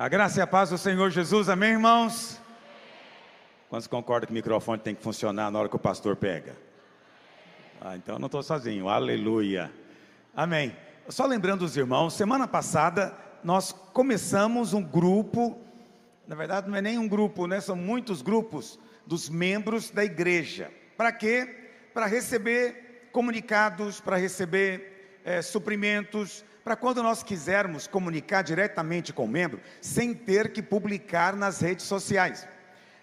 A graça e a paz do Senhor Jesus, amém, irmãos? Quantos concordam que o microfone tem que funcionar na hora que o pastor pega? Ah, então não estou sozinho, aleluia. Amém. Só lembrando os irmãos, semana passada nós começamos um grupo, na verdade não é nem um grupo, né? São muitos grupos dos membros da igreja. Para quê? Para receber comunicados, para receber é, suprimentos, para quando nós quisermos comunicar diretamente com o membro, sem ter que publicar nas redes sociais.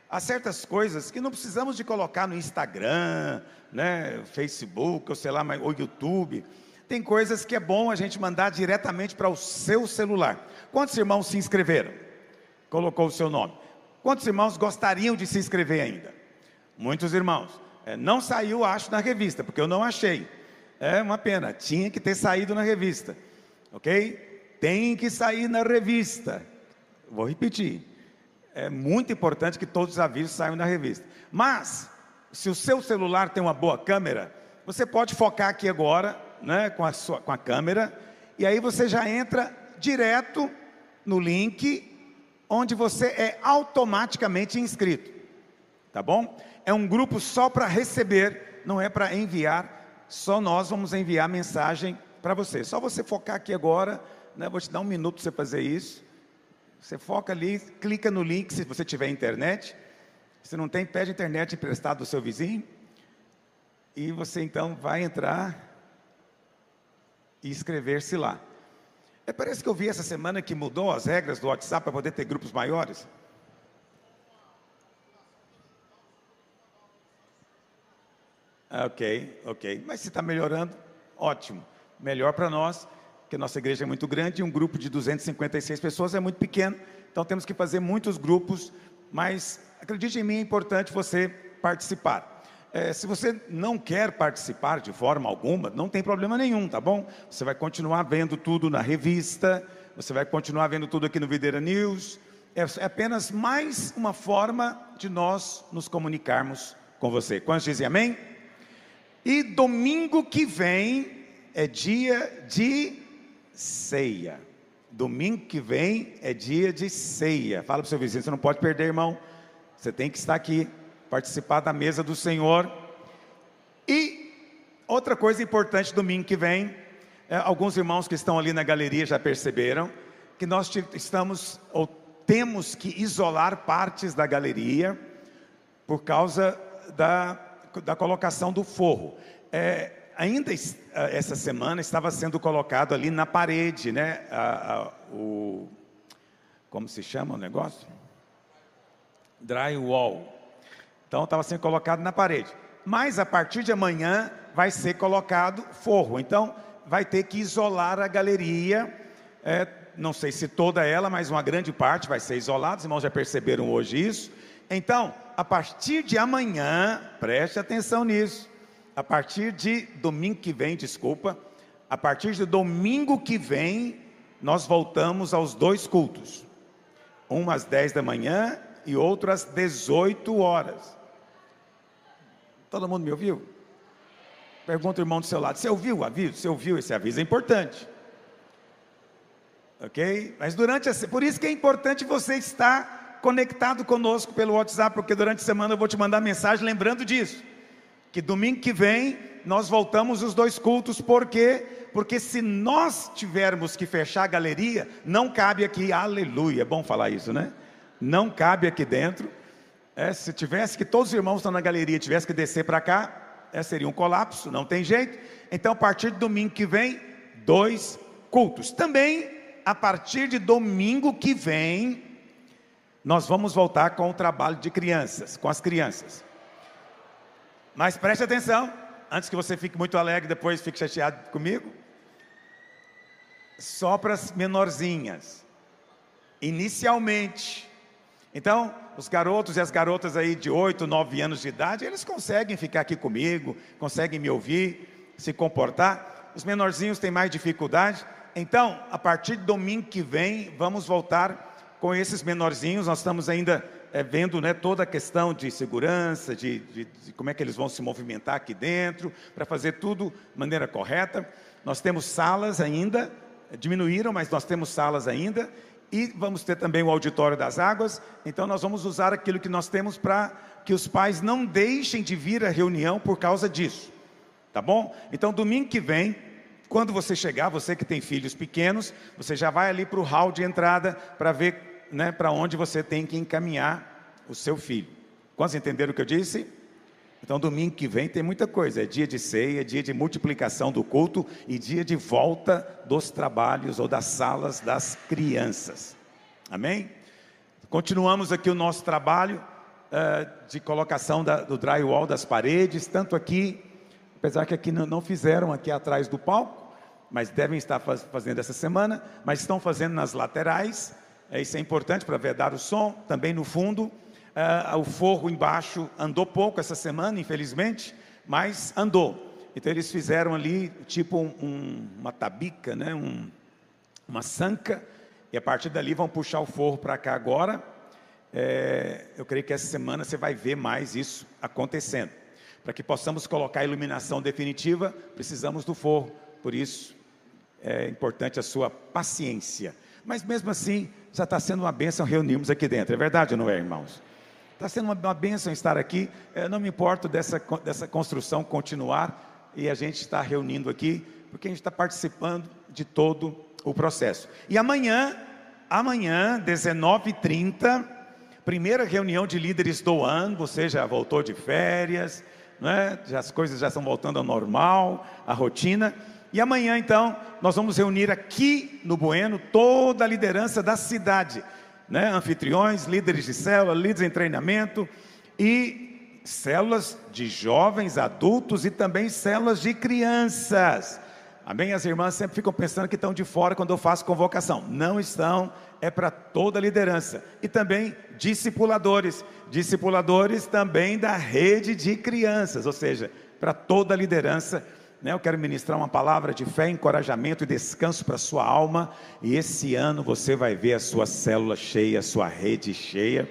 Há certas coisas que não precisamos de colocar no Instagram, né, Facebook, ou sei lá, ou YouTube. Tem coisas que é bom a gente mandar diretamente para o seu celular. Quantos irmãos se inscreveram? Colocou o seu nome. Quantos irmãos gostariam de se inscrever ainda? Muitos irmãos. É, não saiu, acho, na revista, porque eu não achei. É uma pena, tinha que ter saído na revista. Ok? Tem que sair na revista. Vou repetir. É muito importante que todos os avisos saiam na revista. Mas, se o seu celular tem uma boa câmera, você pode focar aqui agora, né, com a, sua, com a câmera, e aí você já entra direto no link onde você é automaticamente inscrito. Tá bom? É um grupo só para receber, não é para enviar. Só nós vamos enviar mensagem para você. Só você focar aqui agora, né? Vou te dar um minuto para você fazer isso. Você foca ali, clica no link se você tiver internet. Se não tem, pede internet emprestado do seu vizinho. E você então vai entrar e inscrever-se lá. É, parece que eu vi essa semana que mudou as regras do WhatsApp para poder ter grupos maiores. Ok, ok. Mas se está melhorando, ótimo. Melhor para nós, que a nossa igreja é muito grande e um grupo de 256 pessoas é muito pequeno. Então temos que fazer muitos grupos, mas acredite em mim, é importante você participar. É, se você não quer participar de forma alguma, não tem problema nenhum, tá bom? Você vai continuar vendo tudo na revista, você vai continuar vendo tudo aqui no Videira News. É, é apenas mais uma forma de nós nos comunicarmos com você. Quantos dizem amém? E domingo que vem é dia de ceia. Domingo que vem é dia de ceia. Fala para o seu vizinho, você não pode perder, irmão. Você tem que estar aqui participar da mesa do Senhor. E outra coisa importante domingo que vem, é, alguns irmãos que estão ali na galeria já perceberam que nós estamos ou temos que isolar partes da galeria por causa da, da colocação do forro. É, ainda essa semana estava sendo colocado ali na parede, né? A, a, o, como se chama o negócio? Drywall. Então estava sendo colocado na parede. Mas a partir de amanhã vai ser colocado forro. Então vai ter que isolar a galeria. É, não sei se toda ela, mas uma grande parte vai ser isolada. Os irmãos já perceberam hoje isso. Então, a partir de amanhã, preste atenção nisso. A partir de domingo que vem, desculpa, a partir de domingo que vem, nós voltamos aos dois cultos. Um às 10 da manhã e outro às 18 horas. Todo mundo me ouviu? Pergunta o irmão do seu lado: você ouviu o aviso? Você ouviu esse aviso? É importante. Ok? Mas durante a por isso que é importante você estar conectado conosco pelo WhatsApp, porque durante a semana eu vou te mandar mensagem lembrando disso. Que domingo que vem nós voltamos os dois cultos, por quê? Porque se nós tivermos que fechar a galeria, não cabe aqui, aleluia, é bom falar isso, né? Não cabe aqui dentro, é, se tivesse que todos os irmãos estão na galeria tivesse que descer para cá, é, seria um colapso, não tem jeito. Então, a partir de domingo que vem, dois cultos. Também, a partir de domingo que vem, nós vamos voltar com o trabalho de crianças, com as crianças. Mas preste atenção, antes que você fique muito alegre, depois fique chateado comigo. Só para as menorzinhas. Inicialmente. Então, os garotos e as garotas aí de 8, 9 anos de idade, eles conseguem ficar aqui comigo, conseguem me ouvir, se comportar. Os menorzinhos têm mais dificuldade. Então, a partir de domingo que vem, vamos voltar com esses menorzinhos. Nós estamos ainda é, vendo né, toda a questão de segurança, de, de, de como é que eles vão se movimentar aqui dentro, para fazer tudo de maneira correta. Nós temos salas ainda, diminuíram, mas nós temos salas ainda. e vamos ter também o auditório das águas. Então nós vamos usar aquilo que nós temos para que os pais não deixem de vir à reunião por causa disso. Tá bom? Então domingo que vem, quando você chegar, você que tem filhos pequenos, você já vai ali para o hall de entrada para ver né, para onde você tem que encaminhar o seu filho. Quantos entenderam o que eu disse? Então, domingo que vem tem muita coisa. É dia de ceia, dia de multiplicação do culto e dia de volta dos trabalhos ou das salas das crianças. Amém? Continuamos aqui o nosso trabalho uh, de colocação da, do drywall das paredes, tanto aqui, apesar que aqui não, não fizeram aqui atrás do palco, mas devem estar faz, fazendo essa semana, mas estão fazendo nas laterais. É, isso é importante para vedar o som, também no fundo. Uh, o forro embaixo andou pouco essa semana, infelizmente, mas andou. Então eles fizeram ali tipo um, uma tabica, né? Um, uma sanca, e a partir dali vão puxar o forro para cá agora. É, eu creio que essa semana você vai ver mais isso acontecendo. Para que possamos colocar a iluminação definitiva, precisamos do forro. Por isso é importante a sua paciência. Mas mesmo assim, já está sendo uma bênção reunirmos aqui dentro. É verdade ou não é, irmãos? Está sendo uma, bênção estar aqui. Eu não me importo dessa, dessa construção continuar e a gente está reunindo aqui, porque a gente está participando de todo o processo. E amanhã, amanhã, 19h30, primeira reunião de líderes do ano, você já voltou de férias, né? As coisas já estão voltando ao normal, a rotina. E amanhã, então, nós vamos reunir aqui no Bueno toda a liderança da cidade né? anfitriões, líderes de célula, líderes em treinamento e células de jovens, adultos e também células de crianças. Amém? As irmãs sempre ficam pensando que estão de fora quando eu faço convocação. Não estão, é para toda a liderança. E também discipuladores. Discipuladores também da rede de crianças, ou seja, para toda a liderança né? Eu quero ministrar uma palavra de fé, encorajamento e descanso para a sua alma. E esse ano você vai ver a sua célula cheia, a sua rede cheia.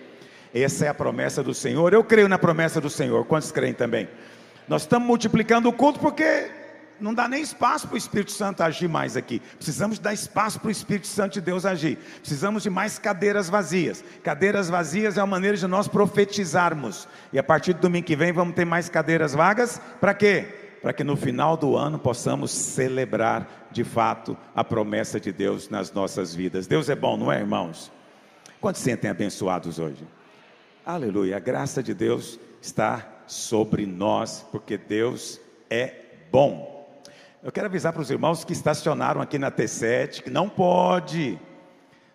Essa é a promessa do Senhor. Eu creio na promessa do Senhor. Quantos creem também? Nós estamos multiplicando o culto porque não dá nem espaço para o Espírito Santo agir mais aqui. Precisamos dar espaço para o Espírito Santo de Deus agir. Precisamos de mais cadeiras vazias. Cadeiras vazias é uma maneira de nós profetizarmos. E a partir do domingo que vem vamos ter mais cadeiras vagas. Para quê? Para que no final do ano possamos celebrar de fato a promessa de Deus nas nossas vidas. Deus é bom, não é, irmãos? Quantos sentem abençoados hoje? Aleluia, a graça de Deus está sobre nós, porque Deus é bom. Eu quero avisar para os irmãos que estacionaram aqui na T7 que não pode,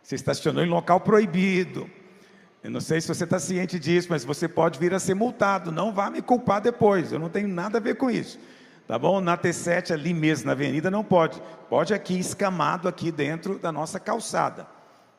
se estacionou em local proibido. Eu não sei se você está ciente disso, mas você pode vir a ser multado. Não vá me culpar depois, eu não tenho nada a ver com isso. Tá bom? Na T7 ali mesmo, na avenida, não pode. Pode aqui, escamado aqui dentro da nossa calçada.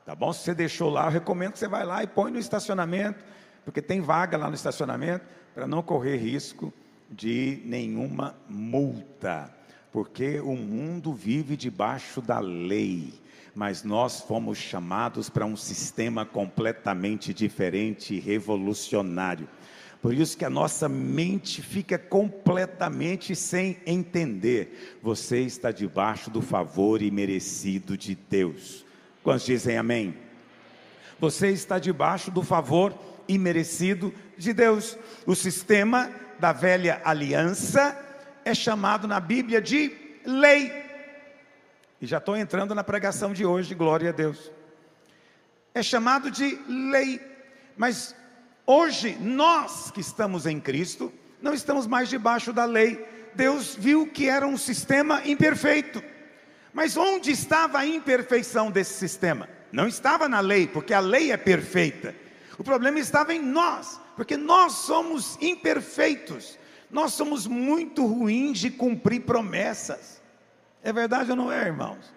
Tá bom? Se você deixou lá, eu recomendo que você vá lá e põe no estacionamento, porque tem vaga lá no estacionamento, para não correr risco de nenhuma multa. Porque o mundo vive debaixo da lei, mas nós fomos chamados para um sistema completamente diferente e revolucionário. Por isso que a nossa mente fica completamente sem entender. Você está debaixo do favor imerecido de Deus. Quantos dizem amém? Você está debaixo do favor imerecido de Deus. O sistema da velha aliança é chamado na Bíblia de lei. E já estou entrando na pregação de hoje, glória a Deus. É chamado de lei. Mas Hoje, nós que estamos em Cristo, não estamos mais debaixo da lei. Deus viu que era um sistema imperfeito. Mas onde estava a imperfeição desse sistema? Não estava na lei, porque a lei é perfeita. O problema estava em nós, porque nós somos imperfeitos. Nós somos muito ruins de cumprir promessas. É verdade ou não é, irmãos?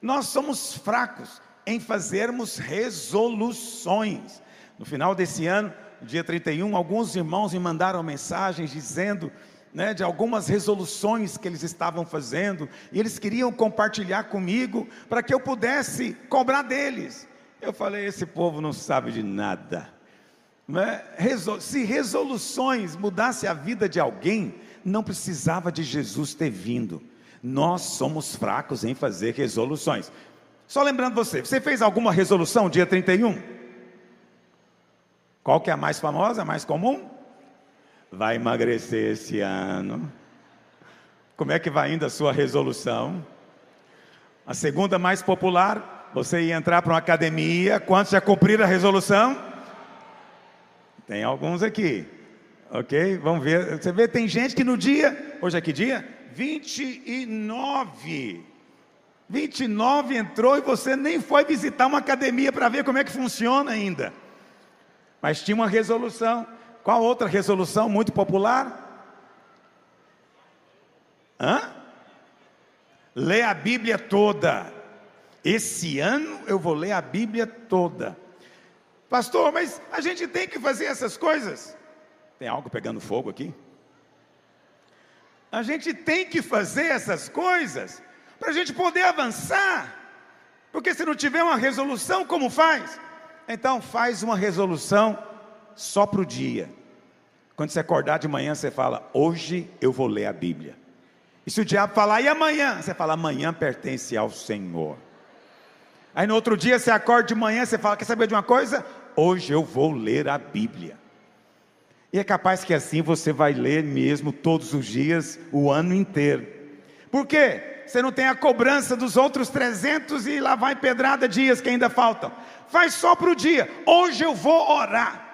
Nós somos fracos em fazermos resoluções. No final desse ano, dia 31, alguns irmãos me mandaram mensagens dizendo né, de algumas resoluções que eles estavam fazendo, e eles queriam compartilhar comigo para que eu pudesse cobrar deles. Eu falei: esse povo não sabe de nada. Né? Se resoluções mudasse a vida de alguém, não precisava de Jesus ter vindo. Nós somos fracos em fazer resoluções. Só lembrando você, você fez alguma resolução dia 31? Qual que é a mais famosa, a mais comum? Vai emagrecer esse ano. Como é que vai indo a sua resolução? A segunda mais popular, você ia entrar para uma academia. Quantos já cumpriram a resolução? Tem alguns aqui. Ok? Vamos ver. Você vê, tem gente que no dia. Hoje é que dia? 29. 29 entrou e você nem foi visitar uma academia para ver como é que funciona ainda. Mas tinha uma resolução. Qual outra resolução muito popular? Hã? Lê a Bíblia toda. Esse ano eu vou ler a Bíblia toda. Pastor, mas a gente tem que fazer essas coisas. Tem algo pegando fogo aqui? A gente tem que fazer essas coisas para a gente poder avançar. Porque se não tiver uma resolução, como faz? Então faz uma resolução só para o dia. Quando você acordar de manhã, você fala: Hoje eu vou ler a Bíblia. E se o diabo falar, e amanhã? Você fala: Amanhã pertence ao Senhor. Aí no outro dia você acorda de manhã, você fala: Quer saber de uma coisa? Hoje eu vou ler a Bíblia. E é capaz que assim você vai ler mesmo todos os dias, o ano inteiro. Por quê? Você não tem a cobrança dos outros 300 e lá vai pedrada dias que ainda faltam. Faz só para o dia. Hoje eu vou orar.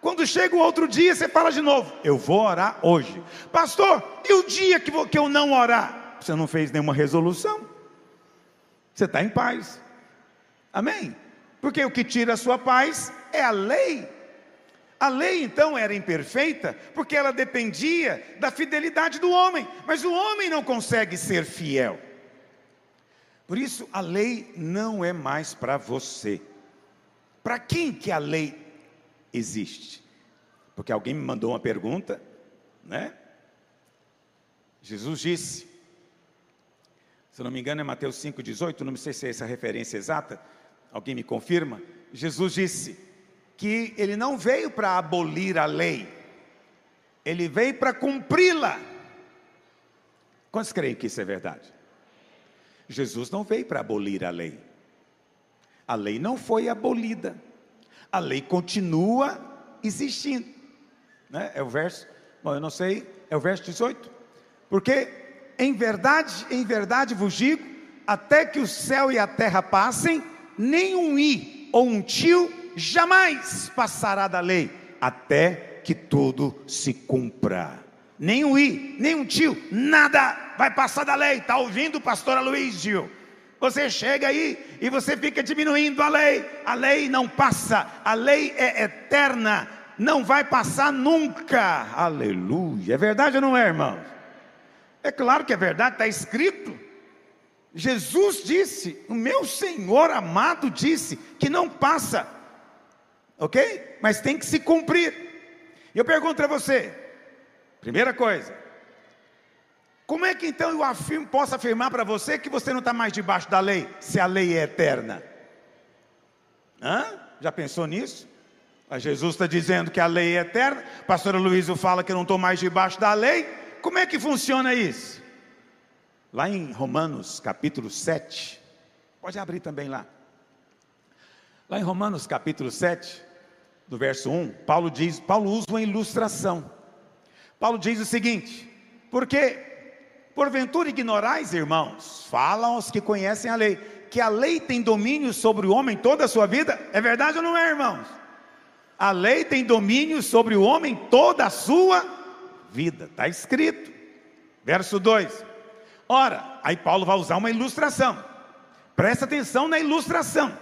Quando chega o outro dia, você fala de novo: Eu vou orar hoje. Pastor, e o dia que, que eu não orar? Você não fez nenhuma resolução. Você está em paz. Amém? Porque o que tira a sua paz é a lei. A lei então era imperfeita porque ela dependia da fidelidade do homem, mas o homem não consegue ser fiel. Por isso a lei não é mais para você. Para quem que a lei existe? Porque alguém me mandou uma pergunta, né? Jesus disse, se não me engano é Mateus 5,18, não sei se é essa referência exata, alguém me confirma? Jesus disse: que ele não veio para abolir a lei, ele veio para cumpri-la. Quantos creem que isso é verdade? Jesus não veio para abolir a lei, a lei não foi abolida, a lei continua existindo. Né? É o verso, bom, eu não sei, é o verso 18. Porque, em verdade, em verdade vos digo, até que o céu e a terra passem, nem um i ou um tio jamais passará da lei, até que tudo se cumpra. Nem um i, nem um tio, nada vai passar da lei. Está ouvindo, pastor Aloysio? Você chega aí e você fica diminuindo a lei. A lei não passa, a lei é eterna, não vai passar nunca. Aleluia. É verdade ou não é, irmão? É claro que é verdade, está escrito. Jesus disse, o meu Senhor amado disse que não passa ok? Mas tem que se cumprir. Eu pergunto para você: primeira coisa, como é que então eu afirmo, posso afirmar para você que você não está mais debaixo da lei, se a lei é eterna? Hã? Já pensou nisso? Mas Jesus está dizendo que a lei é eterna, pastor Luiz fala que eu não estou mais debaixo da lei. Como é que funciona isso? Lá em Romanos capítulo 7, pode abrir também lá. Lá em Romanos capítulo 7, do verso 1, Paulo diz, Paulo usa uma ilustração. Paulo diz o seguinte: porque porventura ignorais, irmãos, falam os que conhecem a lei, que a lei tem domínio sobre o homem toda a sua vida? É verdade ou não é, irmãos? A lei tem domínio sobre o homem toda a sua vida, está escrito. Verso 2. Ora, aí Paulo vai usar uma ilustração. Presta atenção na ilustração.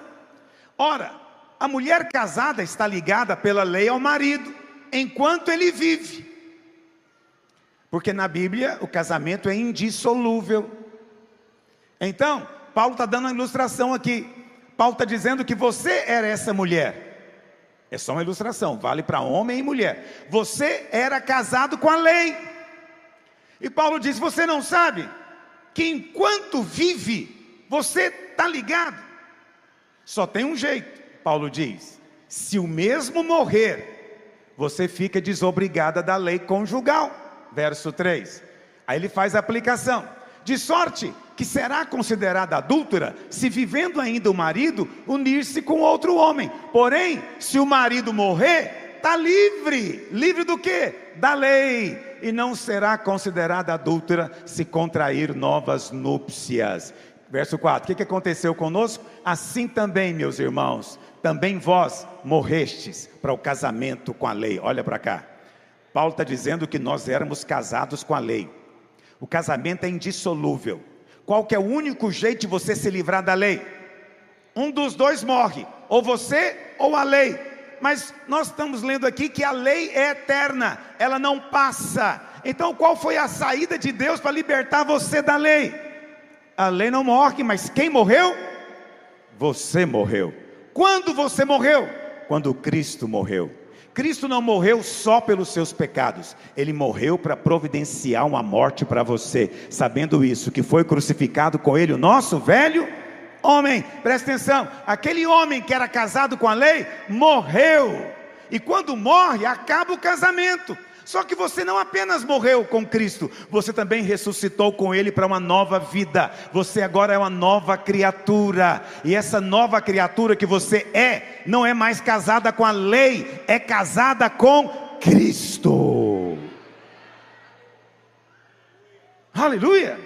Ora, a mulher casada está ligada pela lei ao marido, enquanto ele vive. Porque na Bíblia o casamento é indissolúvel. Então, Paulo está dando uma ilustração aqui. Paulo está dizendo que você era essa mulher. É só uma ilustração, vale para homem e mulher. Você era casado com a lei. E Paulo diz: Você não sabe que enquanto vive, você está ligado. Só tem um jeito Paulo diz: se o mesmo morrer, você fica desobrigada da lei conjugal. Verso 3. Aí ele faz a aplicação. De sorte que será considerada adúltera se vivendo ainda o marido unir-se com outro homem. Porém, se o marido morrer, está livre. Livre do que? Da lei. E não será considerada adúltera se contrair novas núpcias. Verso 4: O que, que aconteceu conosco? Assim também, meus irmãos, também vós morrestes para o casamento com a lei. Olha para cá. Paulo está dizendo que nós éramos casados com a lei. O casamento é indissolúvel. Qual que é o único jeito de você se livrar da lei? Um dos dois morre, ou você ou a lei. Mas nós estamos lendo aqui que a lei é eterna, ela não passa. Então, qual foi a saída de Deus para libertar você da lei? A lei não morre, mas quem morreu? Você morreu. Quando você morreu? Quando Cristo morreu. Cristo não morreu só pelos seus pecados, ele morreu para providenciar uma morte para você, sabendo isso, que foi crucificado com ele o nosso velho homem. Presta atenção: aquele homem que era casado com a lei morreu, e quando morre, acaba o casamento. Só que você não apenas morreu com Cristo, você também ressuscitou com Ele para uma nova vida. Você agora é uma nova criatura, e essa nova criatura que você é, não é mais casada com a lei, é casada com Cristo. Aleluia!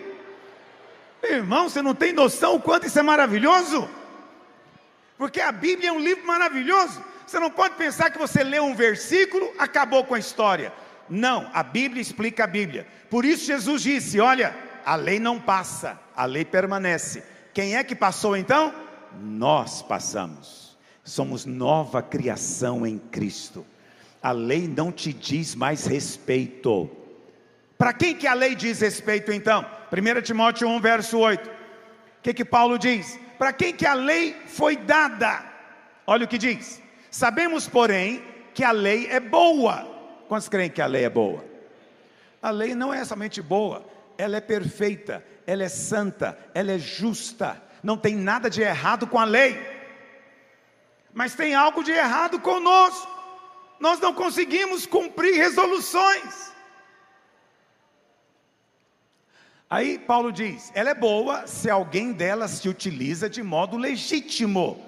Irmão, você não tem noção o quanto isso é maravilhoso? Porque a Bíblia é um livro maravilhoso. Você não pode pensar que você leu um versículo, acabou com a história. Não, a Bíblia explica a Bíblia. Por isso Jesus disse: Olha, a lei não passa, a lei permanece. Quem é que passou então? Nós passamos. Somos nova criação em Cristo. A lei não te diz mais respeito. Para quem que a lei diz respeito então? 1 Timóteo 1, verso 8. O que que Paulo diz? Para quem que a lei foi dada? Olha o que diz. Sabemos, porém, que a lei é boa Quantos creem que a lei é boa? A lei não é somente boa, ela é perfeita, ela é santa, ela é justa, não tem nada de errado com a lei, mas tem algo de errado conosco, nós não conseguimos cumprir resoluções. Aí Paulo diz: ela é boa se alguém delas se utiliza de modo legítimo.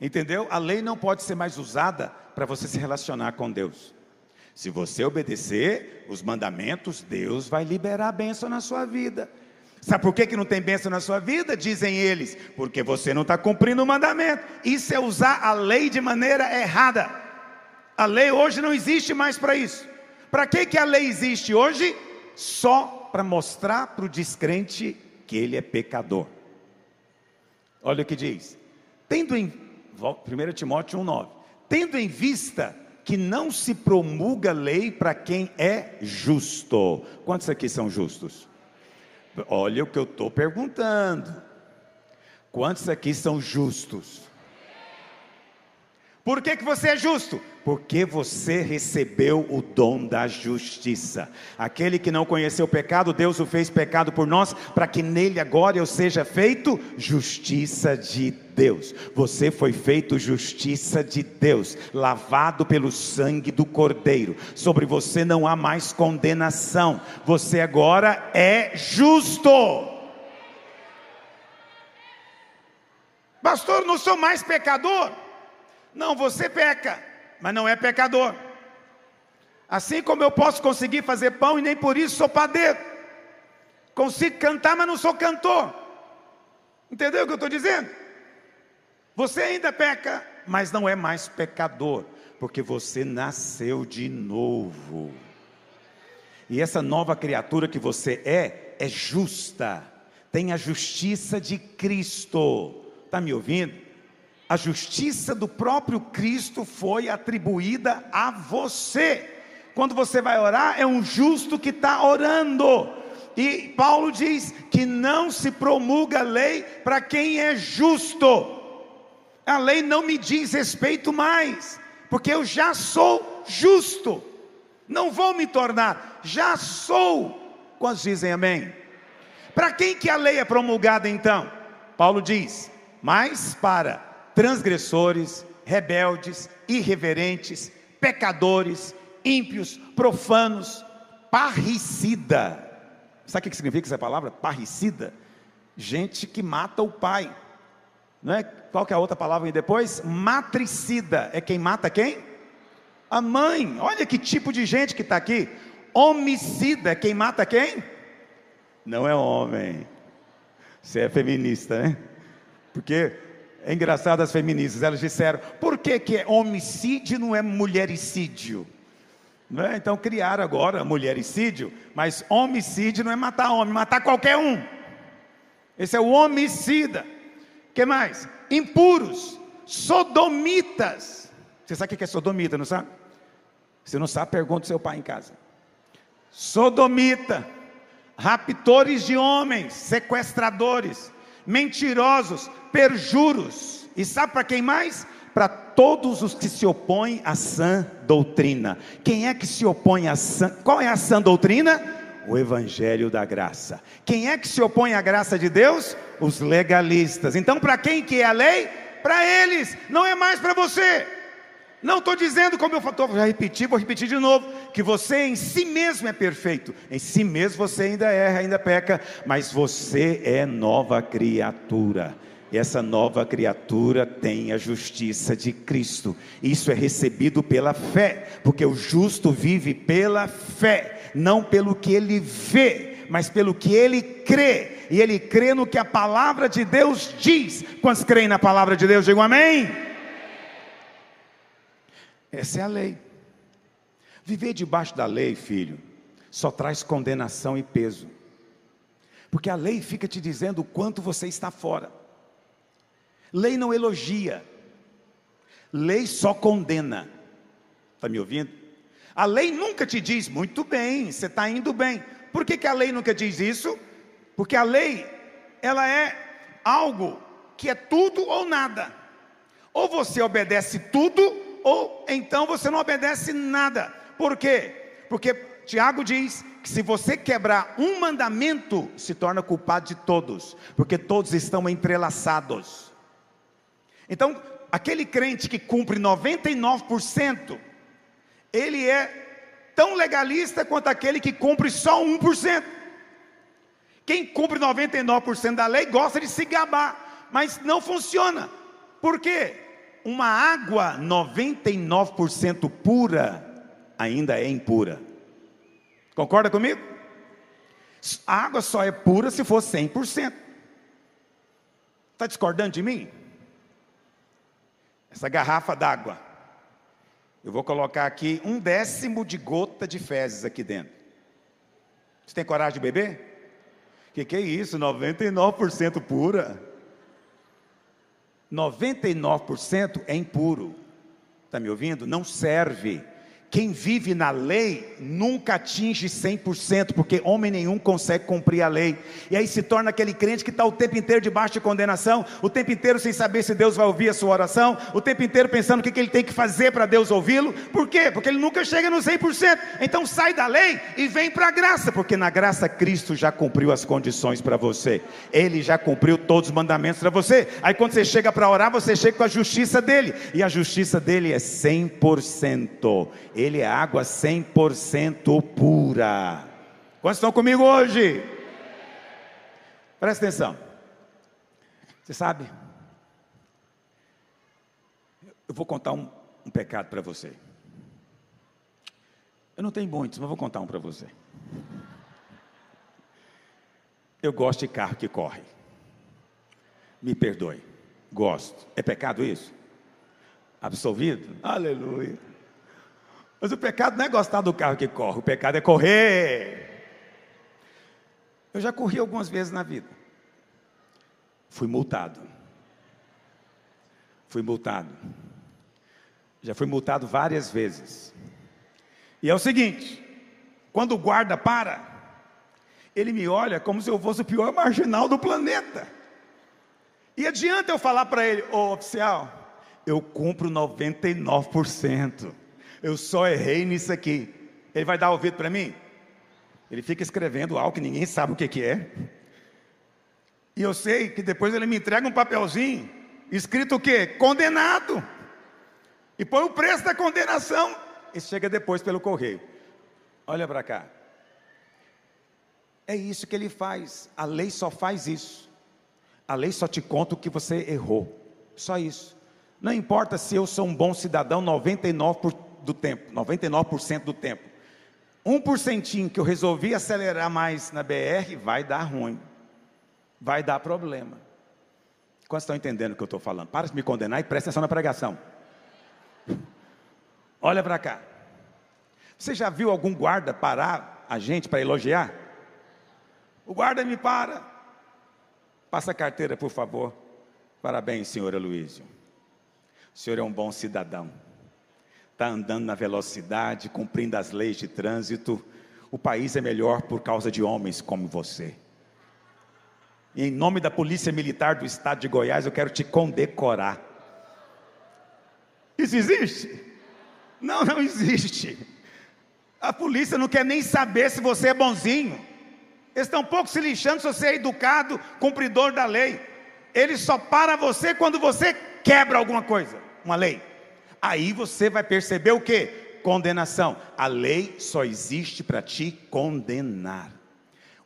Entendeu? A lei não pode ser mais usada para você se relacionar com Deus. Se você obedecer os mandamentos, Deus vai liberar a bênção na sua vida. Sabe por que, que não tem bênção na sua vida? Dizem eles, porque você não está cumprindo o mandamento. Isso é usar a lei de maneira errada. A lei hoje não existe mais para isso. Para que, que a lei existe hoje? Só para mostrar para o descrente que ele é pecador. Olha o que diz. Tendo em 1 Timóteo 1,9. Tendo em vista que não se promulga lei para quem é justo. Quantos aqui são justos? Olha o que eu estou perguntando. Quantos aqui são justos? Por que, que você é justo? Porque você recebeu o dom da justiça. Aquele que não conheceu o pecado, Deus o fez pecado por nós, para que nele agora eu seja feito justiça de Deus. Você foi feito justiça de Deus, lavado pelo sangue do Cordeiro. Sobre você não há mais condenação. Você agora é justo. Pastor, não sou mais pecador. Não, você peca, mas não é pecador. Assim como eu posso conseguir fazer pão e nem por isso sou padeiro. Consigo cantar, mas não sou cantor. Entendeu o que eu estou dizendo? Você ainda peca, mas não é mais pecador, porque você nasceu de novo. E essa nova criatura que você é, é justa, tem a justiça de Cristo. Está me ouvindo? A justiça do próprio Cristo foi atribuída a você. Quando você vai orar, é um justo que está orando. E Paulo diz que não se promulga lei para quem é justo. A lei não me diz respeito mais, porque eu já sou justo. Não vou me tornar, já sou. Quantos dizem amém? Para quem que a lei é promulgada então? Paulo diz: mas para transgressores, rebeldes, irreverentes, pecadores, ímpios, profanos, parricida. Sabe o que significa essa palavra? Parricida. Gente que mata o pai. Não é? Qual que é a outra palavra aí depois? Matricida. É quem mata quem? A mãe. Olha que tipo de gente que está aqui. Homicida. É quem mata quem? Não é homem. Você é feminista, né? Porque é engraçado as feministas, elas disseram, por que, que é homicídio não é mulhericídio? Não é? Então criaram agora mulhericídio, mas homicídio não é matar homem, matar qualquer um. Esse é o homicida. que mais? Impuros, sodomitas. Você sabe o que é sodomita, não sabe? Se não sabe, pergunta ao seu pai em casa. Sodomita, raptores de homens, sequestradores, mentirosos, perjuros. E sabe para quem mais? Para todos os que se opõem à sã doutrina. Quem é que se opõe à sã? Qual é a sã doutrina? O evangelho da graça. Quem é que se opõe à graça de Deus? Os legalistas. Então, para quem que é a lei? Para eles, não é mais para você. Não estou dizendo, como eu tô, já repeti, vou repetir de novo, que você em si mesmo é perfeito, em si mesmo você ainda erra, ainda peca, mas você é nova criatura. E essa nova criatura tem a justiça de Cristo. Isso é recebido pela fé, porque o justo vive pela fé, não pelo que ele vê, mas pelo que ele crê. E ele crê no que a palavra de Deus diz. Quantos creem na palavra de Deus? Digam amém. Essa é a lei. Viver debaixo da lei, filho, só traz condenação e peso. Porque a lei fica te dizendo o quanto você está fora. Lei não elogia. Lei só condena. Está me ouvindo? A lei nunca te diz, muito bem, você está indo bem. Por que, que a lei nunca diz isso? Porque a lei, ela é algo que é tudo ou nada. Ou você obedece tudo, ou então você não obedece nada. Por quê? Porque Tiago diz que se você quebrar um mandamento, se torna culpado de todos, porque todos estão entrelaçados. Então, aquele crente que cumpre 99%, ele é tão legalista quanto aquele que cumpre só 1%. Quem cumpre 99% da lei gosta de se gabar, mas não funciona. Por quê? Uma água 99% pura ainda é impura. Concorda comigo? A água só é pura se for 100%. Está discordando de mim? Essa garrafa d'água. Eu vou colocar aqui um décimo de gota de fezes aqui dentro. Você tem coragem de beber? O que, que é isso? 99% pura. 99% é impuro. Está me ouvindo? Não serve. Quem vive na lei nunca atinge 100%, porque homem nenhum consegue cumprir a lei. E aí se torna aquele crente que está o tempo inteiro debaixo de condenação, o tempo inteiro sem saber se Deus vai ouvir a sua oração, o tempo inteiro pensando o que, que ele tem que fazer para Deus ouvi-lo. Por quê? Porque ele nunca chega no 100%. Então sai da lei e vem para a graça, porque na graça Cristo já cumpriu as condições para você. Ele já cumpriu todos os mandamentos para você. Aí quando você chega para orar, você chega com a justiça dele, e a justiça dele é 100% ele é água 100% pura. Quantos estão comigo hoje? Presta atenção. Você sabe? Eu vou contar um, um pecado para você. Eu não tenho muitos, mas vou contar um para você. Eu gosto de carro que corre. Me perdoe. Gosto. É pecado isso? Absolvido? Aleluia. Mas o pecado não é gostar do carro que corre, o pecado é correr. Eu já corri algumas vezes na vida. Fui multado. Fui multado. Já fui multado várias vezes. E é o seguinte: quando o guarda para, ele me olha como se eu fosse o pior marginal do planeta. E adianta eu falar para ele, ô oficial, eu cumpro 99%. Eu só errei nisso aqui. Ele vai dar ouvido para mim? Ele fica escrevendo algo que ninguém sabe o que, que é. E eu sei que depois ele me entrega um papelzinho, escrito o quê? Condenado. E põe o preço da condenação. E chega depois pelo correio. Olha para cá. É isso que ele faz. A lei só faz isso. A lei só te conta o que você errou. Só isso. Não importa se eu sou um bom cidadão 99% do tempo, 99% do tempo. Um porcentinho que eu resolvi acelerar mais na BR vai dar ruim. Vai dar problema. Quantos estão entendendo o que eu estou falando? Para de me condenar e presta atenção na pregação. Olha para cá. Você já viu algum guarda parar a gente para elogiar? O guarda me para. Passa a carteira, por favor. Parabéns, senhor Luísio. O senhor é um bom cidadão. Está andando na velocidade, cumprindo as leis de trânsito. O país é melhor por causa de homens como você. E em nome da Polícia Militar do Estado de Goiás, eu quero te condecorar. Isso existe? Não, não existe. A polícia não quer nem saber se você é bonzinho. Eles estão um pouco se lixando se você é educado, cumpridor da lei. Ele só para você quando você quebra alguma coisa, uma lei. Aí você vai perceber o que? Condenação. A lei só existe para te condenar.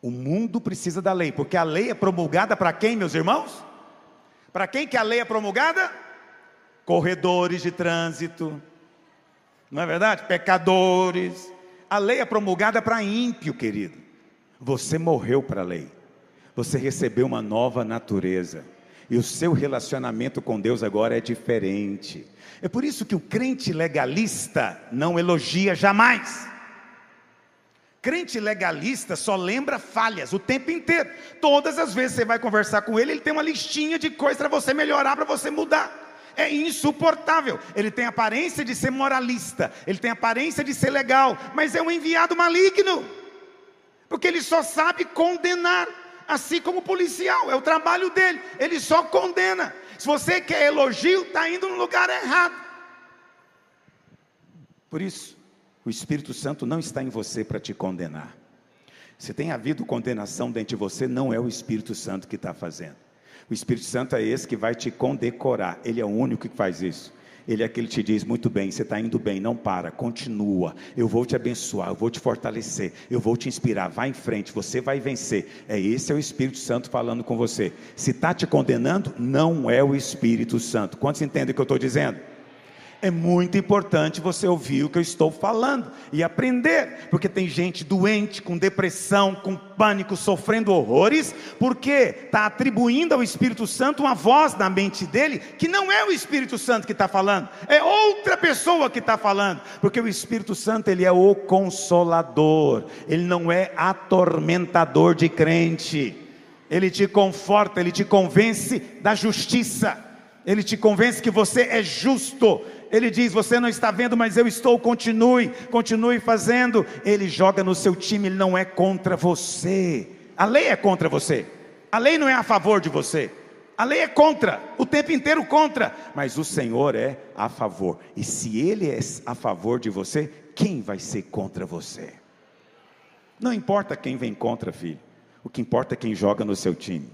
O mundo precisa da lei, porque a lei é promulgada para quem, meus irmãos? Para quem que a lei é promulgada? Corredores de trânsito, não é verdade? Pecadores. A lei é promulgada para ímpio, querido. Você morreu para a lei. Você recebeu uma nova natureza. E o seu relacionamento com Deus agora é diferente. É por isso que o crente legalista não elogia jamais. Crente legalista só lembra falhas o tempo inteiro. Todas as vezes você vai conversar com ele, ele tem uma listinha de coisas para você melhorar, para você mudar. É insuportável. Ele tem aparência de ser moralista, ele tem aparência de ser legal, mas é um enviado maligno. Porque ele só sabe condenar, assim como o policial, é o trabalho dele. Ele só condena. Se você quer elogio, está indo no lugar errado. Por isso, o Espírito Santo não está em você para te condenar. Se tem havido condenação dentro de você, não é o Espírito Santo que está fazendo. O Espírito Santo é esse que vai te condecorar. Ele é o único que faz isso. Ele é aquele que te diz: muito bem, você está indo bem, não para, continua. Eu vou te abençoar, eu vou te fortalecer, eu vou te inspirar. Vai em frente, você vai vencer. É esse é o Espírito Santo falando com você. Se está te condenando, não é o Espírito Santo. Quantos entendem o que eu estou dizendo? É muito importante você ouvir o que eu estou falando e aprender, porque tem gente doente, com depressão, com pânico, sofrendo horrores, porque está atribuindo ao Espírito Santo uma voz na mente dele que não é o Espírito Santo que está falando, é outra pessoa que está falando, porque o Espírito Santo ele é o consolador, ele não é atormentador de crente, ele te conforta, ele te convence da justiça. Ele te convence que você é justo, ele diz: Você não está vendo, mas eu estou, continue, continue fazendo. Ele joga no seu time, ele não é contra você. A lei é contra você, a lei não é a favor de você. A lei é contra, o tempo inteiro contra, mas o Senhor é a favor. E se Ele é a favor de você, quem vai ser contra você? Não importa quem vem contra, filho. O que importa é quem joga no seu time.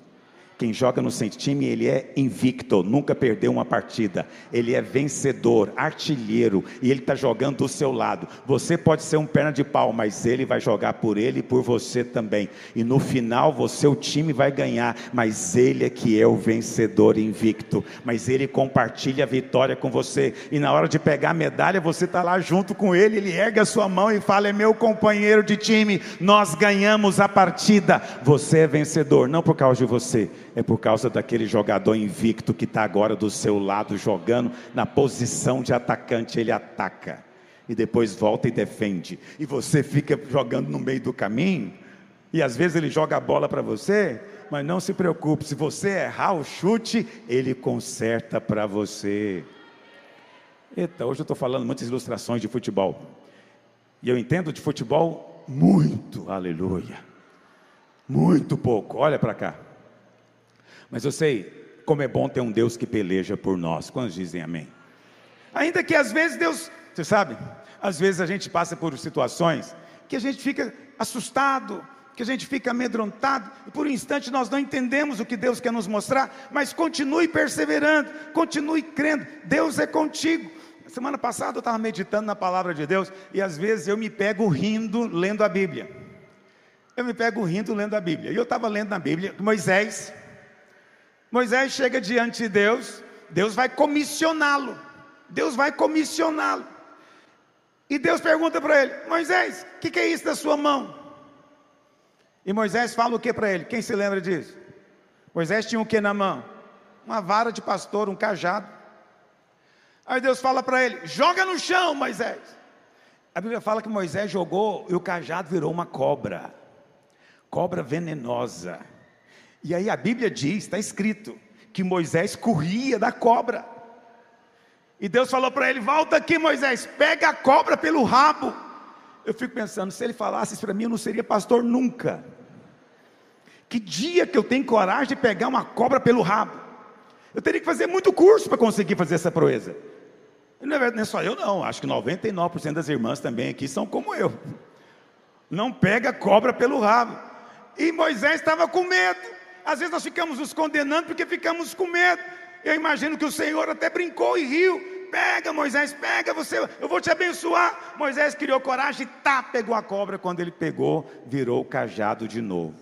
Quem joga no seu time, ele é invicto, nunca perdeu uma partida. Ele é vencedor, artilheiro, e ele está jogando do seu lado. Você pode ser um perna de pau, mas ele vai jogar por ele e por você também. E no final, você, o time vai ganhar, mas ele é que é o vencedor invicto. Mas ele compartilha a vitória com você. E na hora de pegar a medalha, você está lá junto com ele. Ele ergue a sua mão e fala: É meu companheiro de time, nós ganhamos a partida. Você é vencedor, não por causa de você é por causa daquele jogador invicto que está agora do seu lado jogando na posição de atacante, ele ataca e depois volta e defende, e você fica jogando no meio do caminho, e às vezes ele joga a bola para você, mas não se preocupe, se você errar o chute, ele conserta para você. Eita, hoje eu estou falando muitas ilustrações de futebol, e eu entendo de futebol muito, aleluia, muito pouco, olha para cá. Mas eu sei como é bom ter um Deus que peleja por nós. Quantos dizem amém? Ainda que às vezes Deus, você sabe, às vezes a gente passa por situações que a gente fica assustado, que a gente fica amedrontado, e por um instante nós não entendemos o que Deus quer nos mostrar, mas continue perseverando, continue crendo, Deus é contigo. Semana passada eu estava meditando na palavra de Deus, e às vezes eu me pego rindo lendo a Bíblia. Eu me pego rindo lendo a Bíblia. E eu estava lendo na Bíblia Moisés, Moisés chega diante de Deus, Deus vai comissioná-lo. Deus vai comissioná-lo. E Deus pergunta para ele: Moisés, o que, que é isso da sua mão? E Moisés fala o que para ele? Quem se lembra disso? Moisés tinha o que na mão? Uma vara de pastor, um cajado. Aí Deus fala para ele: joga no chão, Moisés. A Bíblia fala que Moisés jogou e o cajado virou uma cobra, cobra venenosa. E aí a Bíblia diz, está escrito, que Moisés corria da cobra. E Deus falou para ele: volta aqui, Moisés, pega a cobra pelo rabo. Eu fico pensando, se ele falasse isso para mim, eu não seria pastor nunca. Que dia que eu tenho coragem de pegar uma cobra pelo rabo? Eu teria que fazer muito curso para conseguir fazer essa proeza. É, não é só eu, não. Acho que 99% das irmãs também aqui são como eu. Não pega cobra pelo rabo. E Moisés estava com medo. Às vezes nós ficamos nos condenando porque ficamos com medo. Eu imagino que o Senhor até brincou e riu. Pega, Moisés, pega você, eu vou te abençoar. Moisés criou coragem e tá, pegou a cobra. Quando ele pegou, virou o cajado de novo.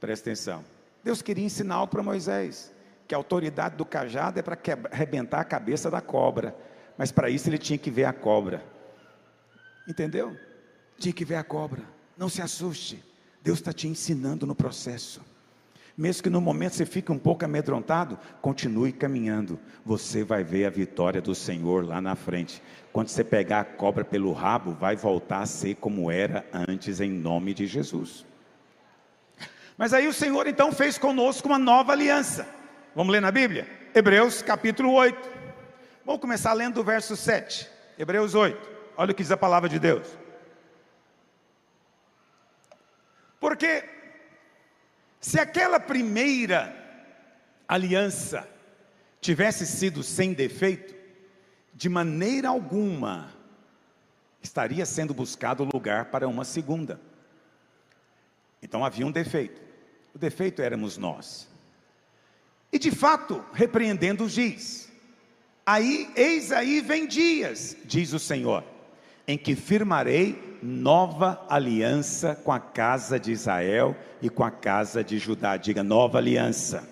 Presta atenção. Deus queria ensinar algo para Moisés que a autoridade do cajado é para arrebentar a cabeça da cobra, mas para isso ele tinha que ver a cobra. Entendeu? Tinha que ver a cobra. Não se assuste. Deus está te ensinando no processo. Mesmo que no momento você fique um pouco amedrontado, continue caminhando. Você vai ver a vitória do Senhor lá na frente. Quando você pegar a cobra pelo rabo, vai voltar a ser como era antes, em nome de Jesus. Mas aí o Senhor então fez conosco uma nova aliança. Vamos ler na Bíblia? Hebreus capítulo 8. Vamos começar lendo o verso 7. Hebreus 8. Olha o que diz a palavra de Deus. Porque se aquela primeira aliança tivesse sido sem defeito, de maneira alguma estaria sendo buscado lugar para uma segunda. Então havia um defeito. O defeito éramos nós. E de fato, repreendendo o giz. Aí, eis aí vem dias, diz o Senhor, em que firmarei nova aliança com a casa de Israel e com a casa de Judá. Diga nova aliança.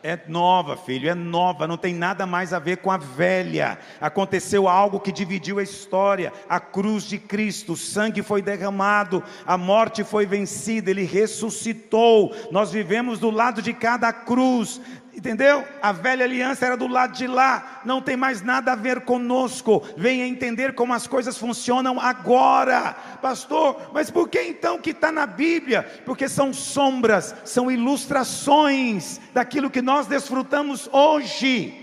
É nova, filho, é nova, não tem nada mais a ver com a velha. Aconteceu algo que dividiu a história: a cruz de Cristo, o sangue foi derramado, a morte foi vencida, ele ressuscitou. Nós vivemos do lado de cada cruz, Entendeu? A velha aliança era do lado de lá, não tem mais nada a ver conosco. Venha entender como as coisas funcionam agora, pastor. Mas por que então que está na Bíblia? Porque são sombras, são ilustrações daquilo que nós desfrutamos hoje.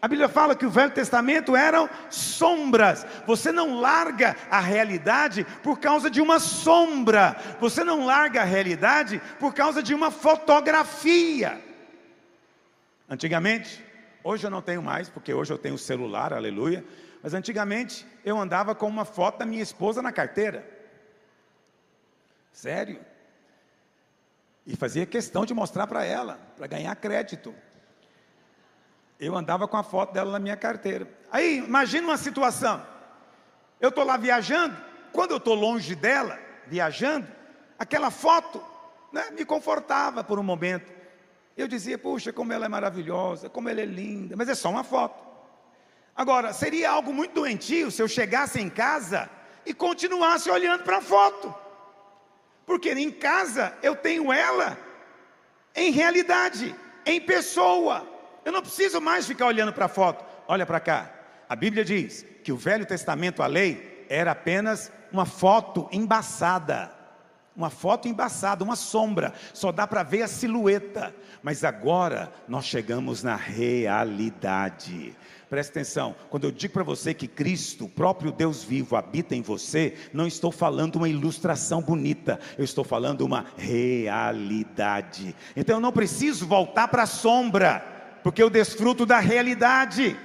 A Bíblia fala que o Velho Testamento eram sombras. Você não larga a realidade por causa de uma sombra. Você não larga a realidade por causa de uma fotografia. Antigamente, hoje eu não tenho mais, porque hoje eu tenho celular, aleluia. Mas antigamente eu andava com uma foto da minha esposa na carteira. Sério. E fazia questão de mostrar para ela, para ganhar crédito. Eu andava com a foto dela na minha carteira. Aí, imagina uma situação. Eu estou lá viajando, quando eu estou longe dela, viajando, aquela foto né, me confortava por um momento. Eu dizia, puxa, como ela é maravilhosa, como ela é linda, mas é só uma foto. Agora, seria algo muito doentio se eu chegasse em casa e continuasse olhando para a foto, porque em casa eu tenho ela em realidade, em pessoa. Eu não preciso mais ficar olhando para a foto. Olha para cá. A Bíblia diz que o Velho Testamento, a lei, era apenas uma foto embaçada uma foto embaçada, uma sombra, só dá para ver a silhueta. Mas agora nós chegamos na realidade. Presta atenção, quando eu digo para você que Cristo, o próprio Deus vivo, habita em você, não estou falando uma ilustração bonita, eu estou falando uma realidade. Então eu não preciso voltar para a sombra, porque eu desfruto da realidade.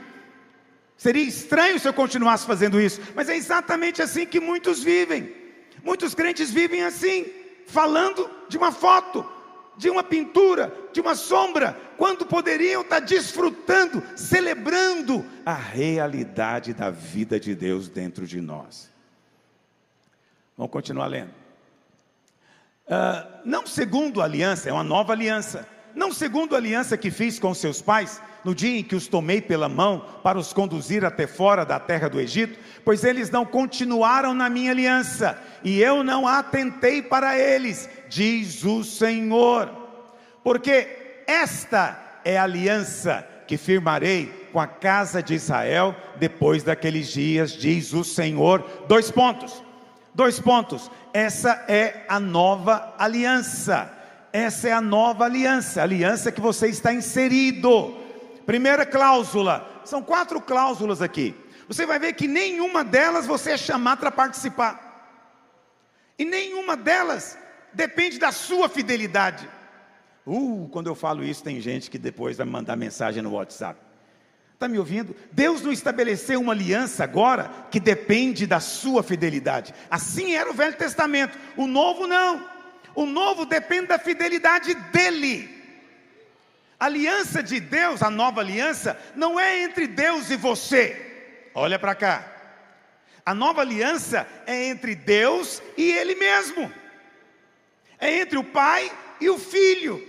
Seria estranho se eu continuasse fazendo isso, mas é exatamente assim que muitos vivem. Muitos crentes vivem assim, falando de uma foto, de uma pintura, de uma sombra, quando poderiam estar desfrutando, celebrando a realidade da vida de Deus dentro de nós. Vamos continuar lendo. Uh, não segundo a aliança, é uma nova aliança, não segundo a aliança que fiz com seus pais, no dia em que os tomei pela mão para os conduzir até fora da terra do Egito, pois eles não continuaram na minha aliança, e eu não atentei para eles, diz o Senhor. Porque esta é a aliança que firmarei com a casa de Israel depois daqueles dias, diz o Senhor. Dois pontos. Dois pontos. Essa é a nova aliança. Essa é a nova aliança, aliança que você está inserido. Primeira cláusula, são quatro cláusulas aqui. Você vai ver que nenhuma delas você é chamado para participar. E nenhuma delas depende da sua fidelidade. Uh, quando eu falo isso, tem gente que depois vai mandar mensagem no WhatsApp. Está me ouvindo? Deus não estabeleceu uma aliança agora que depende da sua fidelidade. Assim era o Velho Testamento. O Novo não. O Novo depende da fidelidade dele. A aliança de Deus, a nova aliança, não é entre Deus e você. Olha para cá. A nova aliança é entre Deus e Ele mesmo. É entre o Pai e o Filho.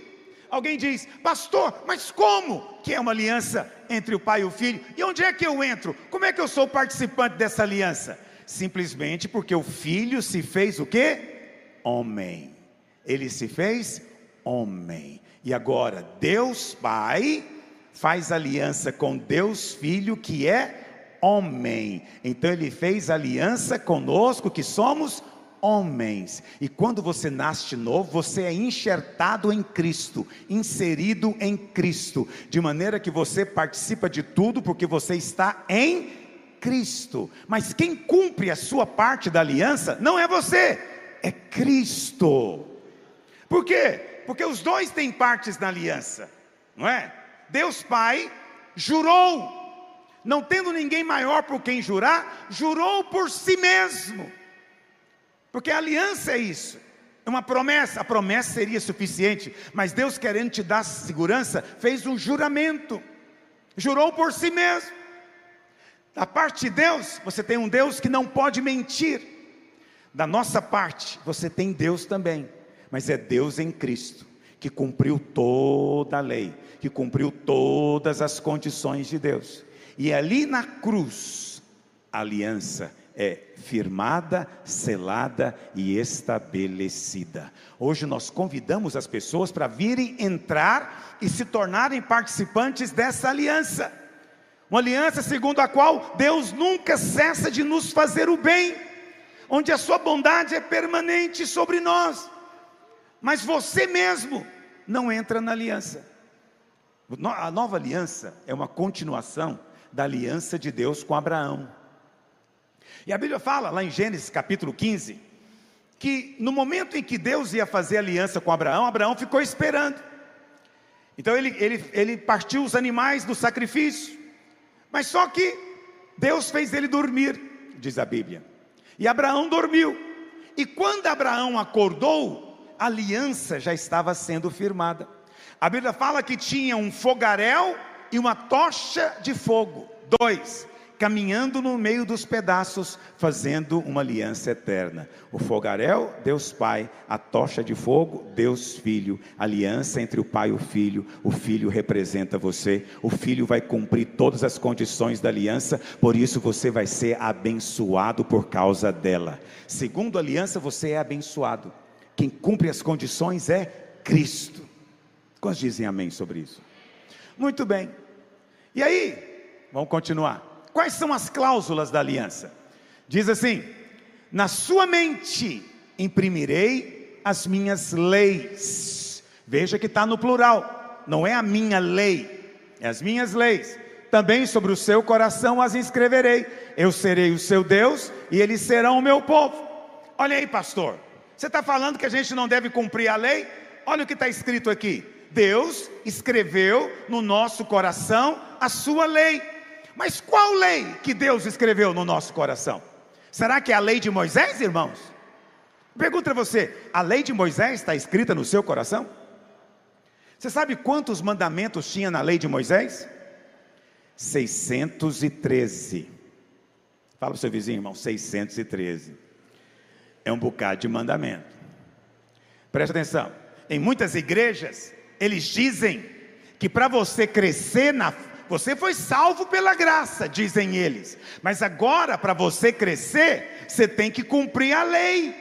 Alguém diz, pastor, mas como que é uma aliança entre o pai e o filho? E onde é que eu entro? Como é que eu sou participante dessa aliança? Simplesmente porque o filho se fez o quê? Homem. Ele se fez homem. E agora, Deus Pai faz aliança com Deus Filho, que é homem. Então ele fez aliança conosco, que somos homens. E quando você nasce de novo, você é enxertado em Cristo, inserido em Cristo, de maneira que você participa de tudo porque você está em Cristo. Mas quem cumpre a sua parte da aliança não é você, é Cristo. Por quê? Porque os dois têm partes na aliança, não é? Deus Pai jurou, não tendo ninguém maior por quem jurar, jurou por si mesmo. Porque a aliança é isso. É uma promessa, a promessa seria suficiente, mas Deus querendo te dar segurança, fez um juramento. Jurou por si mesmo. Da parte de Deus, você tem um Deus que não pode mentir. Da nossa parte, você tem Deus também, mas é Deus em Cristo, que cumpriu toda a lei, que cumpriu todas as condições de Deus. E ali na cruz, a aliança é firmada, selada e estabelecida. Hoje nós convidamos as pessoas para virem entrar e se tornarem participantes dessa aliança. Uma aliança segundo a qual Deus nunca cessa de nos fazer o bem, onde a sua bondade é permanente sobre nós. Mas você mesmo não entra na aliança. A nova aliança é uma continuação da aliança de Deus com Abraão. E a Bíblia fala, lá em Gênesis capítulo 15, que no momento em que Deus ia fazer aliança com Abraão, Abraão ficou esperando. Então ele, ele, ele partiu os animais do sacrifício, mas só que Deus fez ele dormir, diz a Bíblia. E Abraão dormiu. E quando Abraão acordou, aliança já estava sendo firmada. A Bíblia fala que tinha um fogaréu e uma tocha de fogo. Dois caminhando no meio dos pedaços, fazendo uma aliança eterna. O fogaréu, Deus Pai, a tocha de fogo, Deus Filho, aliança entre o Pai e o Filho. O Filho representa você, o Filho vai cumprir todas as condições da aliança, por isso você vai ser abençoado por causa dela. Segundo a aliança, você é abençoado. Quem cumpre as condições é Cristo. Quantos dizem amém sobre isso? Muito bem. E aí, vamos continuar. Quais são as cláusulas da aliança? Diz assim: Na sua mente imprimirei as minhas leis. Veja que está no plural, não é a minha lei, é as minhas leis. Também sobre o seu coração as inscreverei. Eu serei o seu Deus e eles serão o meu povo. Olha aí, pastor. Você está falando que a gente não deve cumprir a lei? Olha o que está escrito aqui. Deus escreveu no nosso coração a sua lei. Mas qual lei que Deus escreveu no nosso coração? Será que é a lei de Moisés, irmãos? Pergunta a você: a lei de Moisés está escrita no seu coração? Você sabe quantos mandamentos tinha na lei de Moisés? 613. Fala para o seu vizinho, irmão, 613. É um bocado de mandamento. Presta atenção. Em muitas igrejas, Eles dizem que para você crescer na você foi salvo pela graça, dizem eles. Mas agora, para você crescer, você tem que cumprir a lei.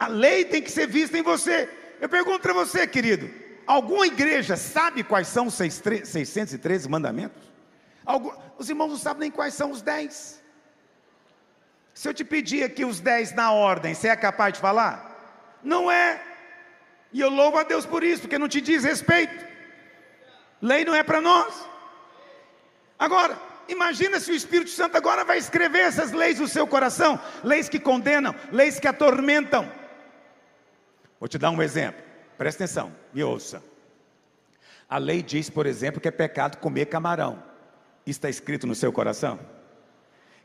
A lei tem que ser vista em você. Eu pergunto para você, querido: alguma igreja sabe quais são os 613 mandamentos? Os irmãos não sabem nem quais são os 10. Se eu te pedir aqui os 10 na ordem, você é capaz de falar? Não é. E eu louvo a Deus por isso, porque não te diz respeito. Lei não é para nós. Agora, imagina se o Espírito Santo agora vai escrever essas leis no seu coração, leis que condenam, leis que atormentam. Vou te dar um exemplo. Presta atenção, me ouça. A lei diz, por exemplo, que é pecado comer camarão. Está escrito no seu coração?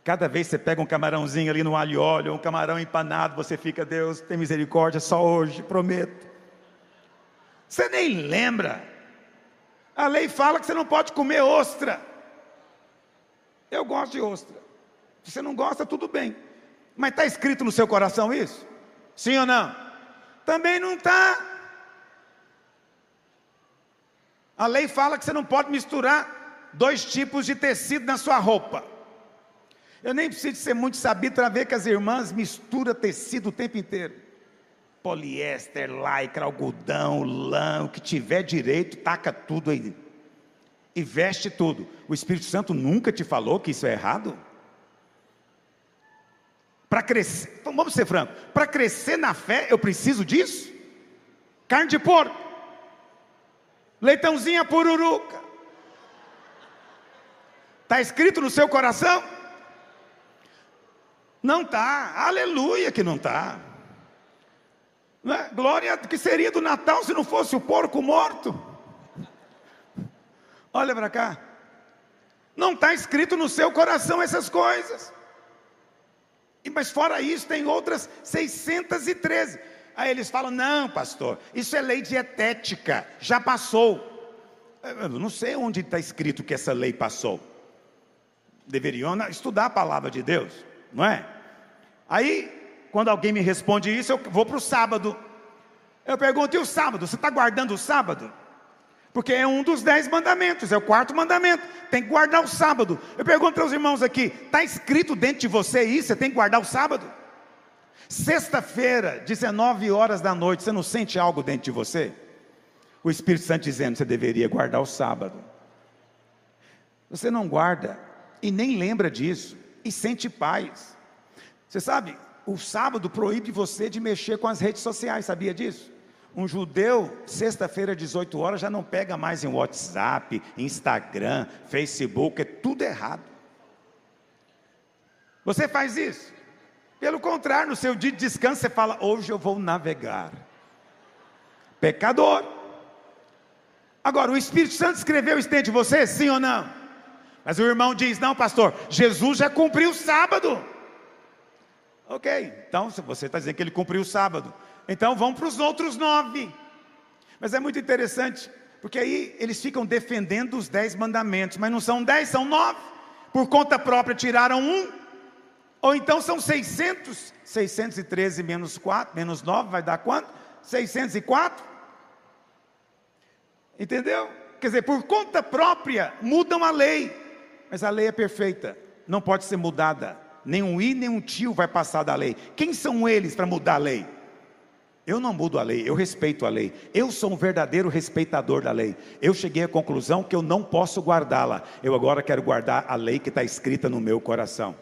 Cada vez que você pega um camarãozinho ali no alho e óleo, um camarão empanado, você fica, Deus, tem misericórdia só hoje, prometo. Você nem lembra. A lei fala que você não pode comer ostra. Eu gosto de ostra. Se você não gosta, tudo bem. Mas está escrito no seu coração isso? Sim ou não? Também não está. A lei fala que você não pode misturar dois tipos de tecido na sua roupa. Eu nem preciso ser muito sabido para ver que as irmãs misturam tecido o tempo inteiro. Poliéster, lycra, algodão, lã, o que tiver direito, taca tudo aí e veste tudo. O Espírito Santo nunca te falou que isso é errado? Para crescer, então vamos ser francos, para crescer na fé eu preciso disso? Carne de porco, leitãozinha pururuca, está escrito no seu coração? Não está, aleluia que não está. É? Glória que seria do Natal se não fosse o porco morto. Olha para cá. Não está escrito no seu coração essas coisas. Mas fora isso, tem outras 613. Aí eles falam: não, pastor, isso é lei dietética, já passou. Eu não sei onde está escrito que essa lei passou. Deveriam estudar a palavra de Deus, não é? Aí, quando alguém me responde isso, eu vou para o sábado. Eu pergunto: e o sábado? Você está guardando o sábado? Porque é um dos dez mandamentos, é o quarto mandamento. Tem que guardar o sábado. Eu pergunto para os irmãos aqui: está escrito dentro de você isso? Você tem que guardar o sábado? Sexta-feira, 19 horas da noite, você não sente algo dentro de você? O Espírito Santo dizendo: você deveria guardar o sábado. Você não guarda e nem lembra disso e sente paz. Você sabe, o sábado proíbe você de mexer com as redes sociais, sabia disso? Um judeu, sexta-feira, 18 horas, já não pega mais em WhatsApp, Instagram, Facebook, é tudo errado. Você faz isso? Pelo contrário, no seu dia de descanso, você fala: Hoje eu vou navegar. Pecador. Agora, o Espírito Santo escreveu isso dentro de você, sim ou não? Mas o irmão diz: Não, pastor, Jesus já cumpriu o sábado. Ok, então você está dizendo que ele cumpriu o sábado. Então vão para os outros nove. Mas é muito interessante, porque aí eles ficam defendendo os dez mandamentos, mas não são dez, são nove. Por conta própria tiraram um. Ou então são 600, 613 menos 4, menos 9 vai dar quanto? 604. Entendeu? Quer dizer, por conta própria mudam a lei, mas a lei é perfeita, não pode ser mudada. Nem um i, nem um tio vai passar da lei. Quem são eles para mudar a lei? Eu não mudo a lei, eu respeito a lei. Eu sou um verdadeiro respeitador da lei. Eu cheguei à conclusão que eu não posso guardá-la. Eu agora quero guardar a lei que está escrita no meu coração.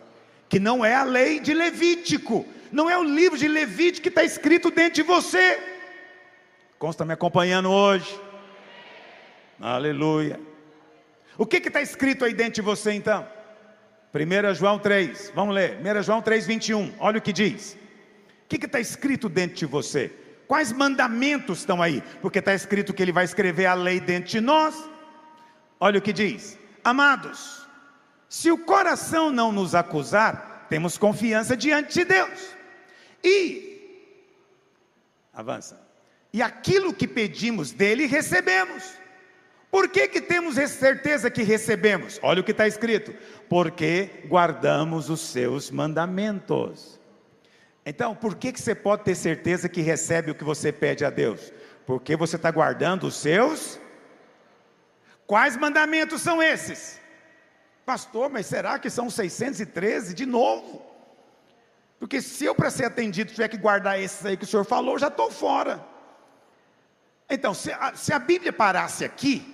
Que não é a lei de Levítico. Não é o livro de Levítico que está escrito dentro de você. Consta me acompanhando hoje? Aleluia. O que está escrito aí dentro de você então? 1 João 3, vamos ler. 1 João 3, 21. Olha o que diz que está escrito dentro de você? Quais mandamentos estão aí? Porque está escrito que ele vai escrever a lei dentro de nós. Olha o que diz: Amados, se o coração não nos acusar, temos confiança diante de Deus. E, avança, e aquilo que pedimos dele, recebemos. Por que, que temos certeza que recebemos? Olha o que está escrito: porque guardamos os seus mandamentos. Então, por que, que você pode ter certeza que recebe o que você pede a Deus? Porque você está guardando os seus Quais mandamentos são esses? Pastor, mas será que são 613 de novo? Porque se eu para ser atendido tiver que guardar esses aí que o senhor falou, já estou fora. Então, se a, se a Bíblia parasse aqui,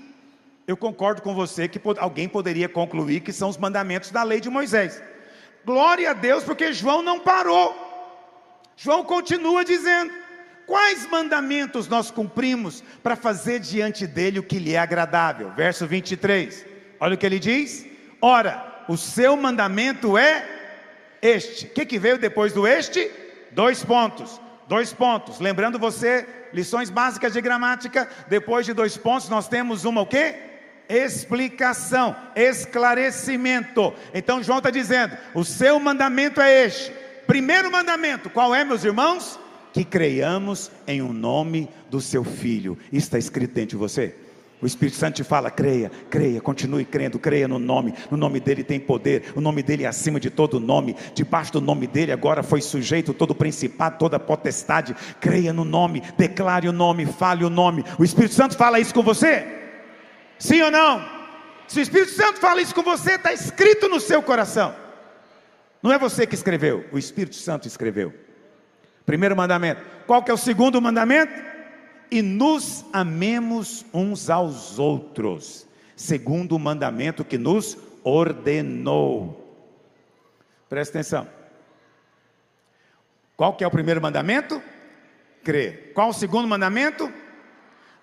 eu concordo com você que alguém poderia concluir que são os mandamentos da lei de Moisés. Glória a Deus, porque João não parou. João continua dizendo: Quais mandamentos nós cumprimos para fazer diante dele o que lhe é agradável? Verso 23. Olha o que ele diz: Ora, o seu mandamento é este. O que, que veio depois do este? Dois pontos. Dois pontos. Lembrando você, lições básicas de gramática. Depois de dois pontos, nós temos uma o quê? Explicação, esclarecimento. Então João está dizendo: o seu mandamento é este. Primeiro mandamento, qual é, meus irmãos? que creiamos em um nome do seu filho. Está escrito dentro de você. O Espírito Santo te fala: creia, creia, continue crendo, creia no nome. No nome dele tem poder, o nome dele é acima de todo nome. Debaixo do nome dele agora foi sujeito todo principado, toda potestade. Creia no nome, declare o nome, fale o nome. O Espírito Santo fala isso com você? Sim ou não? Se o Espírito Santo fala isso com você, está escrito no seu coração. Não é você que escreveu, o Espírito Santo escreveu. Primeiro mandamento. Qual que é o segundo mandamento? E nos amemos uns aos outros, segundo o mandamento que nos ordenou. Presta atenção. Qual que é o primeiro mandamento? Crer. Qual o segundo mandamento?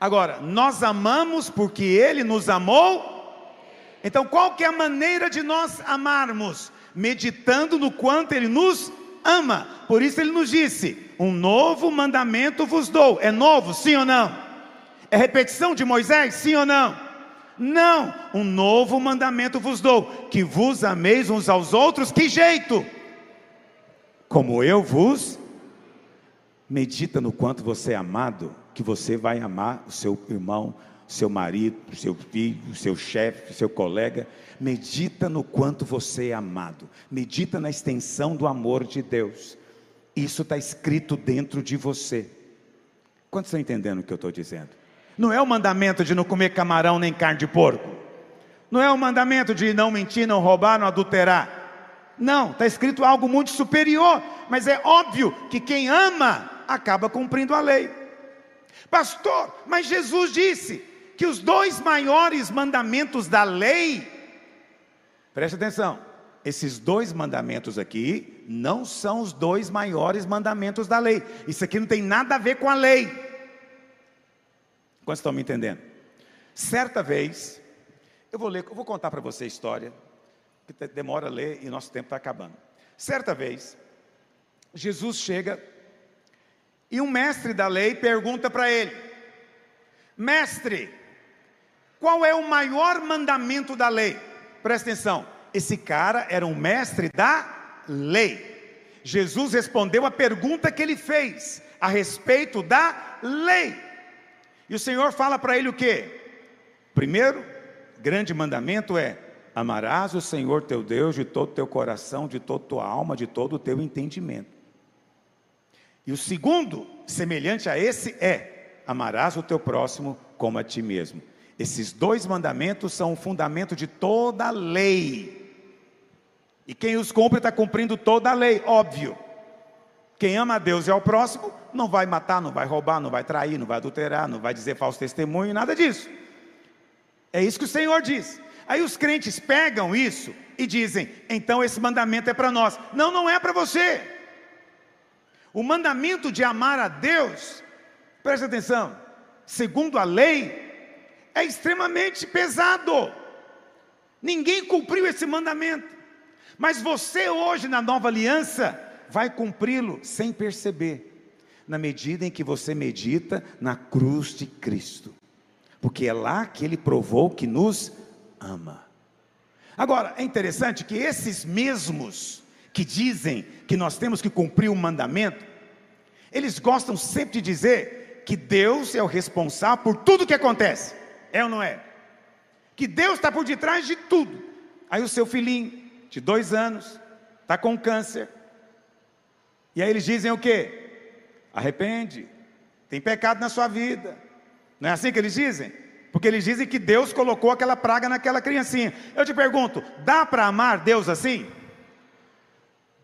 Agora, nós amamos porque ele nos amou. Então, qual que é a maneira de nós amarmos? Meditando no quanto ele nos ama. Por isso ele nos disse: Um novo mandamento vos dou. É novo, sim ou não? É repetição de Moisés, sim ou não? Não, um novo mandamento vos dou: que vos ameis uns aos outros. Que jeito? Como eu vos. Medita no quanto você é amado, que você vai amar o seu irmão, seu marido, seu filho, seu chefe, seu colega. Medita no quanto você é amado. Medita na extensão do amor de Deus. Isso está escrito dentro de você. Quantos estão entendendo o que eu estou dizendo? Não é o mandamento de não comer camarão nem carne de porco. Não é o mandamento de não mentir, não roubar, não adulterar. Não, está escrito algo muito superior. Mas é óbvio que quem ama acaba cumprindo a lei. Pastor, mas Jesus disse que os dois maiores mandamentos da lei Preste atenção. Esses dois mandamentos aqui não são os dois maiores mandamentos da lei. Isso aqui não tem nada a ver com a lei. Quantos estão me entendendo? Certa vez, eu vou ler, eu vou contar para você a história, que demora a ler e nosso tempo está acabando. Certa vez, Jesus chega e um mestre da lei pergunta para ele: Mestre, qual é o maior mandamento da lei? Presta atenção, esse cara era um mestre da lei. Jesus respondeu a pergunta que ele fez a respeito da lei. E o Senhor fala para ele o que? Primeiro, grande mandamento é: amarás o Senhor teu Deus de todo o teu coração, de toda a tua alma, de todo o teu entendimento. E o segundo, semelhante a esse, é: amarás o teu próximo como a ti mesmo. Esses dois mandamentos são o fundamento de toda a lei. E quem os cumpre está cumprindo toda a lei, óbvio. Quem ama a Deus e ao próximo, não vai matar, não vai roubar, não vai trair, não vai adulterar, não vai dizer falso testemunho, nada disso. É isso que o Senhor diz. Aí os crentes pegam isso e dizem: então esse mandamento é para nós. Não, não é para você. O mandamento de amar a Deus, preste atenção, segundo a lei, é extremamente pesado. Ninguém cumpriu esse mandamento. Mas você hoje na nova aliança vai cumpri-lo sem perceber, na medida em que você medita na cruz de Cristo. Porque é lá que ele provou que nos ama. Agora, é interessante que esses mesmos que dizem que nós temos que cumprir o mandamento, eles gostam sempre de dizer que Deus é o responsável por tudo que acontece. É ou não é? Que Deus está por detrás de tudo. Aí o seu filhinho de dois anos está com câncer. E aí eles dizem o quê? Arrepende. Tem pecado na sua vida. Não é assim que eles dizem? Porque eles dizem que Deus colocou aquela praga naquela criancinha. Eu te pergunto: dá para amar Deus assim?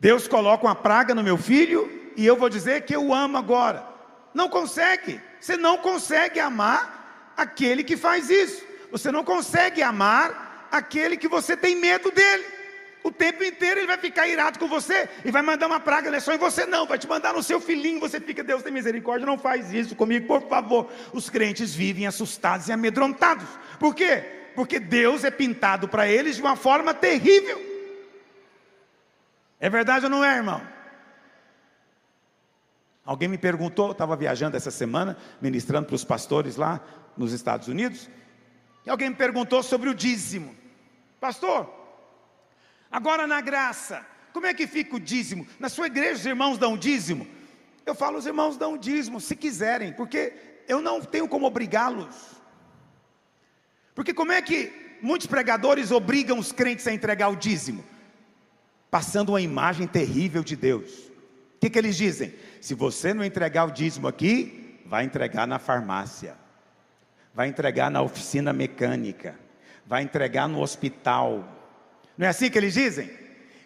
Deus coloca uma praga no meu filho e eu vou dizer que eu amo agora. Não consegue. Você não consegue amar aquele que faz isso. Você não consegue amar aquele que você tem medo dele. O tempo inteiro ele vai ficar irado com você e vai mandar uma praga, não é só em você, não, vai te mandar no seu filhinho. Você fica, Deus tem misericórdia, não faz isso comigo, por favor. Os crentes vivem assustados e amedrontados. Por quê? Porque Deus é pintado para eles de uma forma terrível. É verdade ou não é, irmão? Alguém me perguntou, estava viajando essa semana, ministrando para os pastores lá nos Estados Unidos, e alguém me perguntou sobre o dízimo. Pastor, agora na graça, como é que fica o dízimo? Na sua igreja os irmãos dão dízimo? Eu falo, os irmãos dão dízimo, se quiserem, porque eu não tenho como obrigá-los. Porque como é que muitos pregadores obrigam os crentes a entregar o dízimo? Passando uma imagem terrível de Deus. O que, que eles dizem? Se você não entregar o dízimo aqui, vai entregar na farmácia, vai entregar na oficina mecânica, vai entregar no hospital. Não é assim que eles dizem?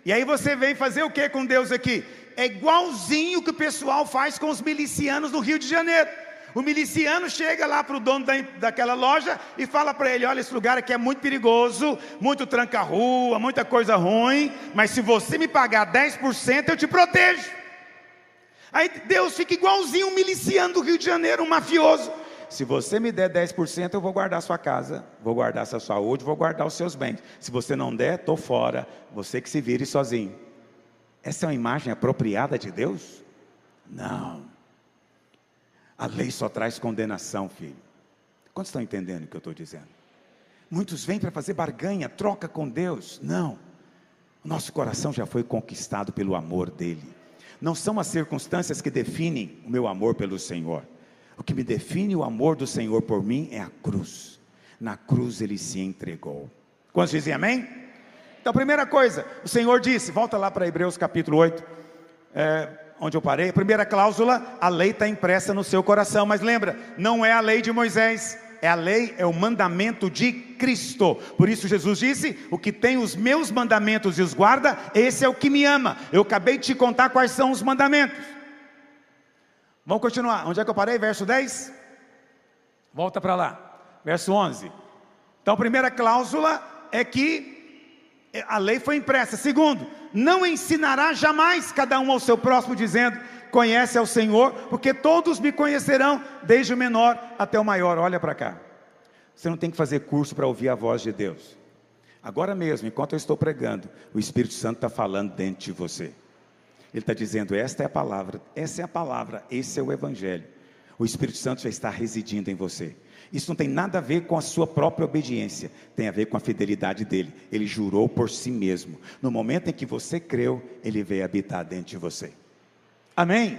E aí você vem fazer o que com Deus aqui? É igualzinho que o pessoal faz com os milicianos no Rio de Janeiro. O miliciano chega lá para o dono da, daquela loja e fala para ele: Olha, esse lugar aqui é muito perigoso, muito tranca-rua, muita coisa ruim, mas se você me pagar 10%, eu te protejo. Aí Deus fica igualzinho um miliciano do Rio de Janeiro, um mafioso. Se você me der 10%, eu vou guardar sua casa, vou guardar sua saúde, vou guardar os seus bens. Se você não der, estou fora. Você que se vire sozinho. Essa é uma imagem apropriada de Deus? Não. A lei só traz condenação, filho. Quantos estão entendendo o que eu estou dizendo? Muitos vêm para fazer barganha, troca com Deus. Não. O nosso coração já foi conquistado pelo amor dele. Não são as circunstâncias que definem o meu amor pelo Senhor. O que me define o amor do Senhor por mim é a cruz. Na cruz ele se entregou. Quantos dizem amém? Então, primeira coisa, o Senhor disse, volta lá para Hebreus capítulo 8, é, onde eu parei. Primeira cláusula, a lei está impressa no seu coração, mas lembra, não é a lei de Moisés, é a lei, é o mandamento de Cristo. Por isso Jesus disse: O que tem os meus mandamentos e os guarda, esse é o que me ama. Eu acabei de te contar quais são os mandamentos. Vamos continuar. Onde é que eu parei? Verso 10? Volta para lá. Verso 11. Então, a primeira cláusula é que a lei foi impressa. Segundo, não ensinará jamais cada um ao seu próximo, dizendo: conhece ao Senhor, porque todos me conhecerão, desde o menor até o maior. Olha para cá. Você não tem que fazer curso para ouvir a voz de Deus. Agora mesmo, enquanto eu estou pregando, o Espírito Santo está falando dentro de você. Ele está dizendo: esta é a palavra, essa é a palavra, esse é o Evangelho. O Espírito Santo já está residindo em você. Isso não tem nada a ver com a sua própria obediência, tem a ver com a fidelidade dele. Ele jurou por si mesmo. No momento em que você creu, ele veio habitar dentro de você. Amém?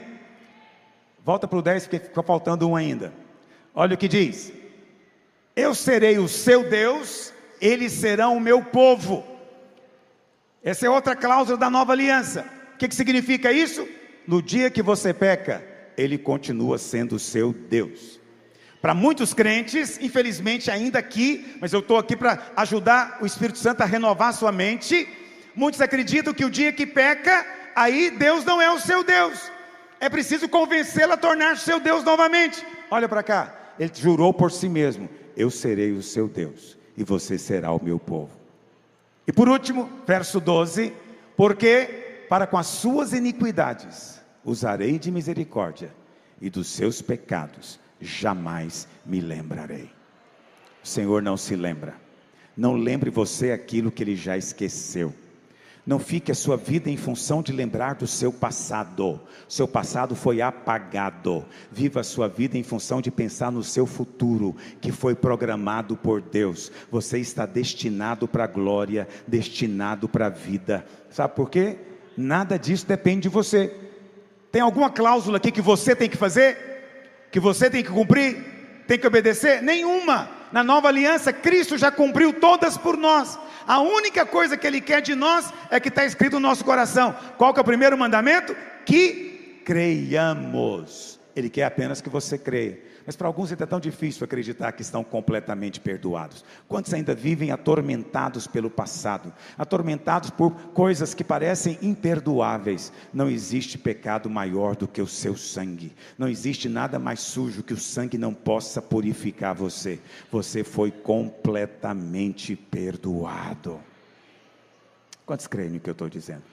Volta para o 10, porque ficou faltando um ainda. Olha o que diz: Eu serei o seu Deus, eles serão o meu povo. Essa é outra cláusula da nova aliança. O que, que significa isso? No dia que você peca, ele continua sendo o seu Deus. Para muitos crentes, infelizmente ainda aqui, mas eu estou aqui para ajudar o Espírito Santo a renovar sua mente. Muitos acreditam que o dia que peca, aí Deus não é o seu Deus. É preciso convencê-lo a tornar-se seu Deus novamente. Olha para cá. Ele jurou por si mesmo: Eu serei o seu Deus, e você será o meu povo. E por último, verso 12: Porque para com as suas iniquidades usarei de misericórdia, e dos seus pecados jamais me lembrarei. O Senhor não se lembra. Não lembre você aquilo que ele já esqueceu. Não fique a sua vida em função de lembrar do seu passado. Seu passado foi apagado. Viva a sua vida em função de pensar no seu futuro, que foi programado por Deus. Você está destinado para a glória, destinado para a vida. Sabe por quê? Nada disso depende de você. Tem alguma cláusula aqui que você tem que fazer? Que você tem que cumprir? Tem que obedecer? Nenhuma. Na nova aliança, Cristo já cumpriu todas por nós. A única coisa que Ele quer de nós é que está escrito no nosso coração. Qual que é o primeiro mandamento? Que creiamos. Ele quer apenas que você creia. Mas para alguns ainda é tão difícil acreditar que estão completamente perdoados. Quantos ainda vivem atormentados pelo passado, atormentados por coisas que parecem imperdoáveis? Não existe pecado maior do que o seu sangue, não existe nada mais sujo que o sangue não possa purificar você. Você foi completamente perdoado. Quantos creem no que eu estou dizendo?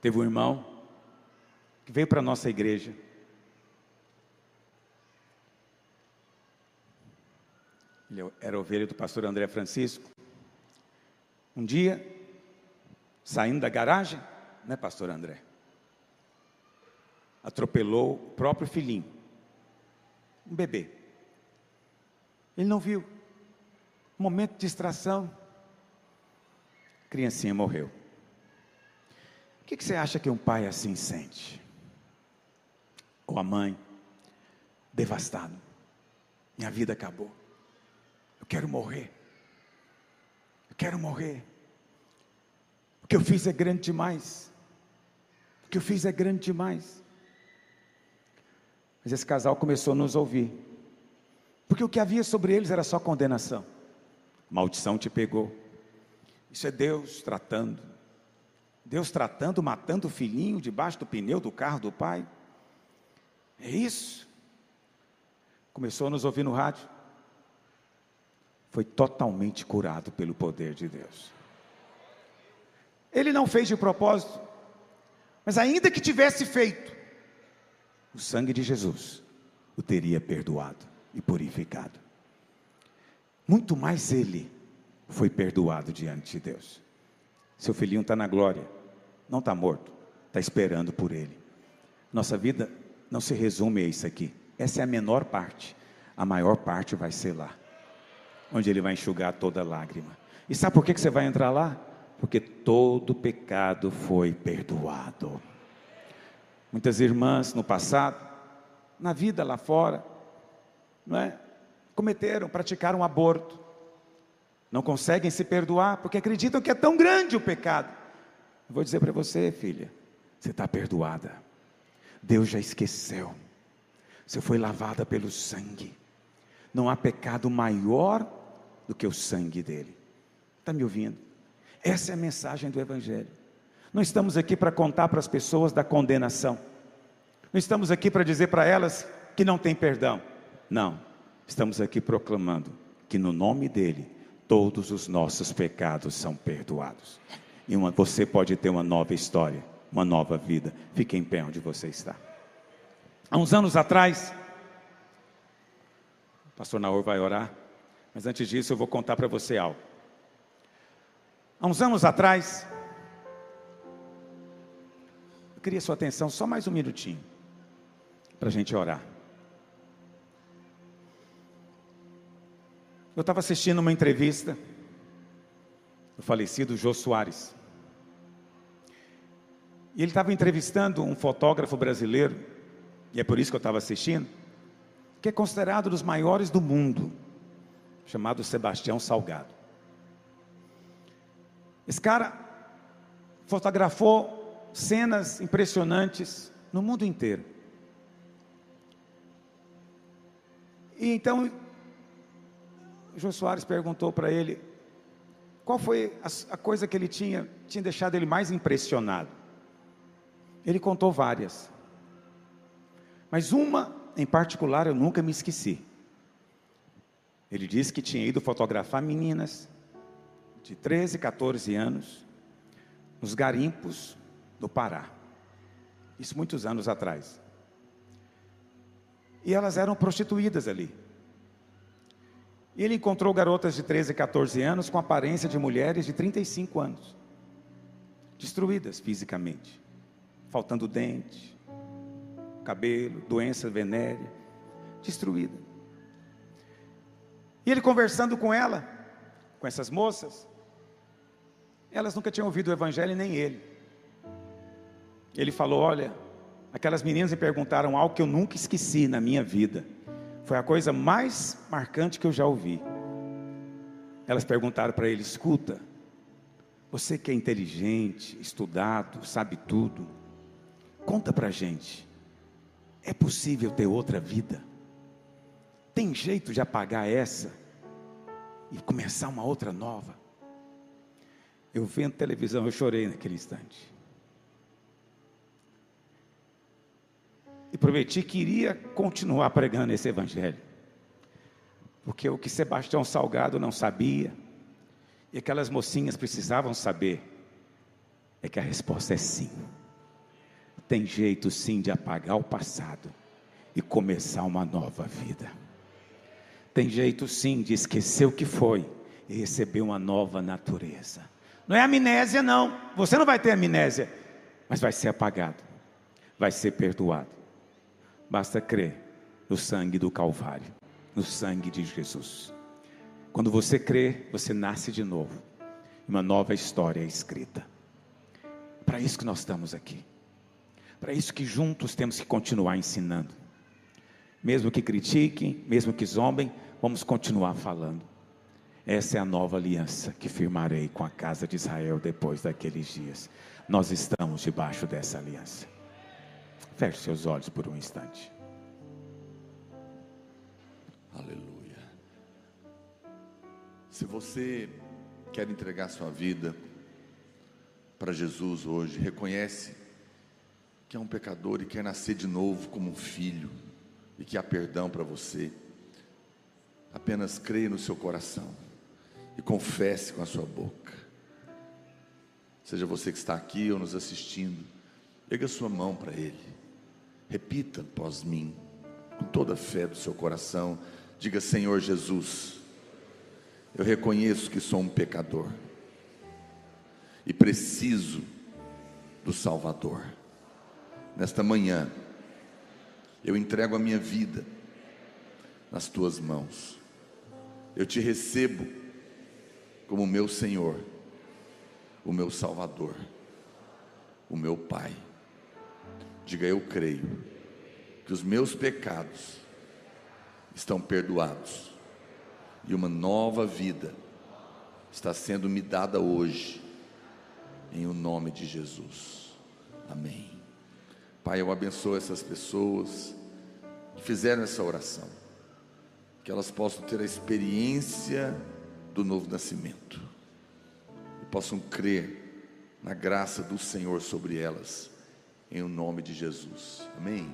Teve um irmão que veio para a nossa igreja. Ele era ovelha do pastor André Francisco. Um dia, saindo da garagem, né, pastor André? Atropelou o próprio filhinho, um bebê. Ele não viu. Momento de distração. A criancinha morreu. O que, que você acha que um pai assim sente? Ou a mãe, devastado. Minha vida acabou. Eu quero morrer. Eu quero morrer. O que eu fiz é grande demais. O que eu fiz é grande demais. Mas esse casal começou a nos ouvir. Porque o que havia sobre eles era só condenação. Maldição te pegou. Isso é Deus tratando. Deus tratando, matando o filhinho debaixo do pneu do carro do pai. É isso. Começou a nos ouvir no rádio. Foi totalmente curado pelo poder de Deus. Ele não fez de propósito, mas ainda que tivesse feito, o sangue de Jesus o teria perdoado e purificado. Muito mais ele foi perdoado diante de Deus. Seu filhinho está na glória, não está morto, está esperando por ele. Nossa vida não se resume a isso aqui. Essa é a menor parte. A maior parte vai ser lá, onde Ele vai enxugar toda lágrima. E sabe por que você vai entrar lá? Porque todo pecado foi perdoado. Muitas irmãs no passado, na vida lá fora, não é? Cometeram, praticaram aborto. Não conseguem se perdoar porque acreditam que é tão grande o pecado. Vou dizer para você, filha, você está perdoada. Deus já esqueceu. Você foi lavada pelo sangue. Não há pecado maior do que o sangue dele. Está me ouvindo? Essa é a mensagem do Evangelho. Não estamos aqui para contar para as pessoas da condenação. Não estamos aqui para dizer para elas que não tem perdão. Não. Estamos aqui proclamando que no nome dele todos os nossos pecados são perdoados. E uma, você pode ter uma nova história uma nova vida. Fique em pé onde você está. Há uns anos atrás, pastor Naor vai orar, mas antes disso eu vou contar para você algo. Há uns anos atrás, eu queria sua atenção só mais um minutinho, para a gente orar. Eu estava assistindo uma entrevista do falecido Jô Soares. E ele estava entrevistando um fotógrafo brasileiro, e é por isso que eu estava assistindo, que é considerado dos maiores do mundo, chamado Sebastião Salgado. Esse cara fotografou cenas impressionantes no mundo inteiro. E então, o Jô Soares perguntou para ele qual foi a, a coisa que ele tinha, tinha deixado ele mais impressionado. Ele contou várias. Mas uma em particular eu nunca me esqueci. Ele disse que tinha ido fotografar meninas de 13, 14 anos nos garimpos do Pará. Isso muitos anos atrás. E elas eram prostituídas ali. E ele encontrou garotas de 13, 14 anos com aparência de mulheres de 35 anos, destruídas fisicamente faltando dente, cabelo, doença venérea, destruída. E ele conversando com ela, com essas moças, elas nunca tinham ouvido o Evangelho nem ele. Ele falou: Olha, aquelas meninas me perguntaram algo que eu nunca esqueci na minha vida. Foi a coisa mais marcante que eu já ouvi. Elas perguntaram para ele: Escuta, você que é inteligente, estudado, sabe tudo, Conta para a gente. É possível ter outra vida? Tem jeito de apagar essa e começar uma outra nova? Eu vendo televisão, eu chorei naquele instante. E prometi que iria continuar pregando esse evangelho. Porque o que Sebastião Salgado não sabia, e aquelas mocinhas precisavam saber, é que a resposta é sim. Tem jeito sim de apagar o passado e começar uma nova vida. Tem jeito sim de esquecer o que foi e receber uma nova natureza. Não é amnésia, não. Você não vai ter amnésia, mas vai ser apagado, vai ser perdoado. Basta crer no sangue do Calvário, no sangue de Jesus. Quando você crê, você nasce de novo. Uma nova história é escrita. Para isso que nós estamos aqui. Para isso que juntos temos que continuar ensinando. Mesmo que critiquem, mesmo que zombem, vamos continuar falando. Essa é a nova aliança que firmarei com a casa de Israel depois daqueles dias. Nós estamos debaixo dessa aliança. Feche seus olhos por um instante. Aleluia. Se você quer entregar sua vida para Jesus hoje, reconhece que é um pecador e quer nascer de novo como um filho e que há perdão para você. Apenas creia no seu coração e confesse com a sua boca. Seja você que está aqui ou nos assistindo, pega sua mão para Ele, repita após mim, com toda a fé do seu coração, diga: Senhor Jesus, eu reconheço que sou um pecador e preciso do Salvador. Nesta manhã, eu entrego a minha vida nas tuas mãos, eu te recebo como meu Senhor, o meu Salvador, o meu Pai. Diga eu creio que os meus pecados estão perdoados e uma nova vida está sendo me dada hoje, em o nome de Jesus. Amém. Pai, eu abençoo essas pessoas que fizeram essa oração, que elas possam ter a experiência do novo nascimento e possam crer na graça do Senhor sobre elas, em o nome de Jesus. Amém.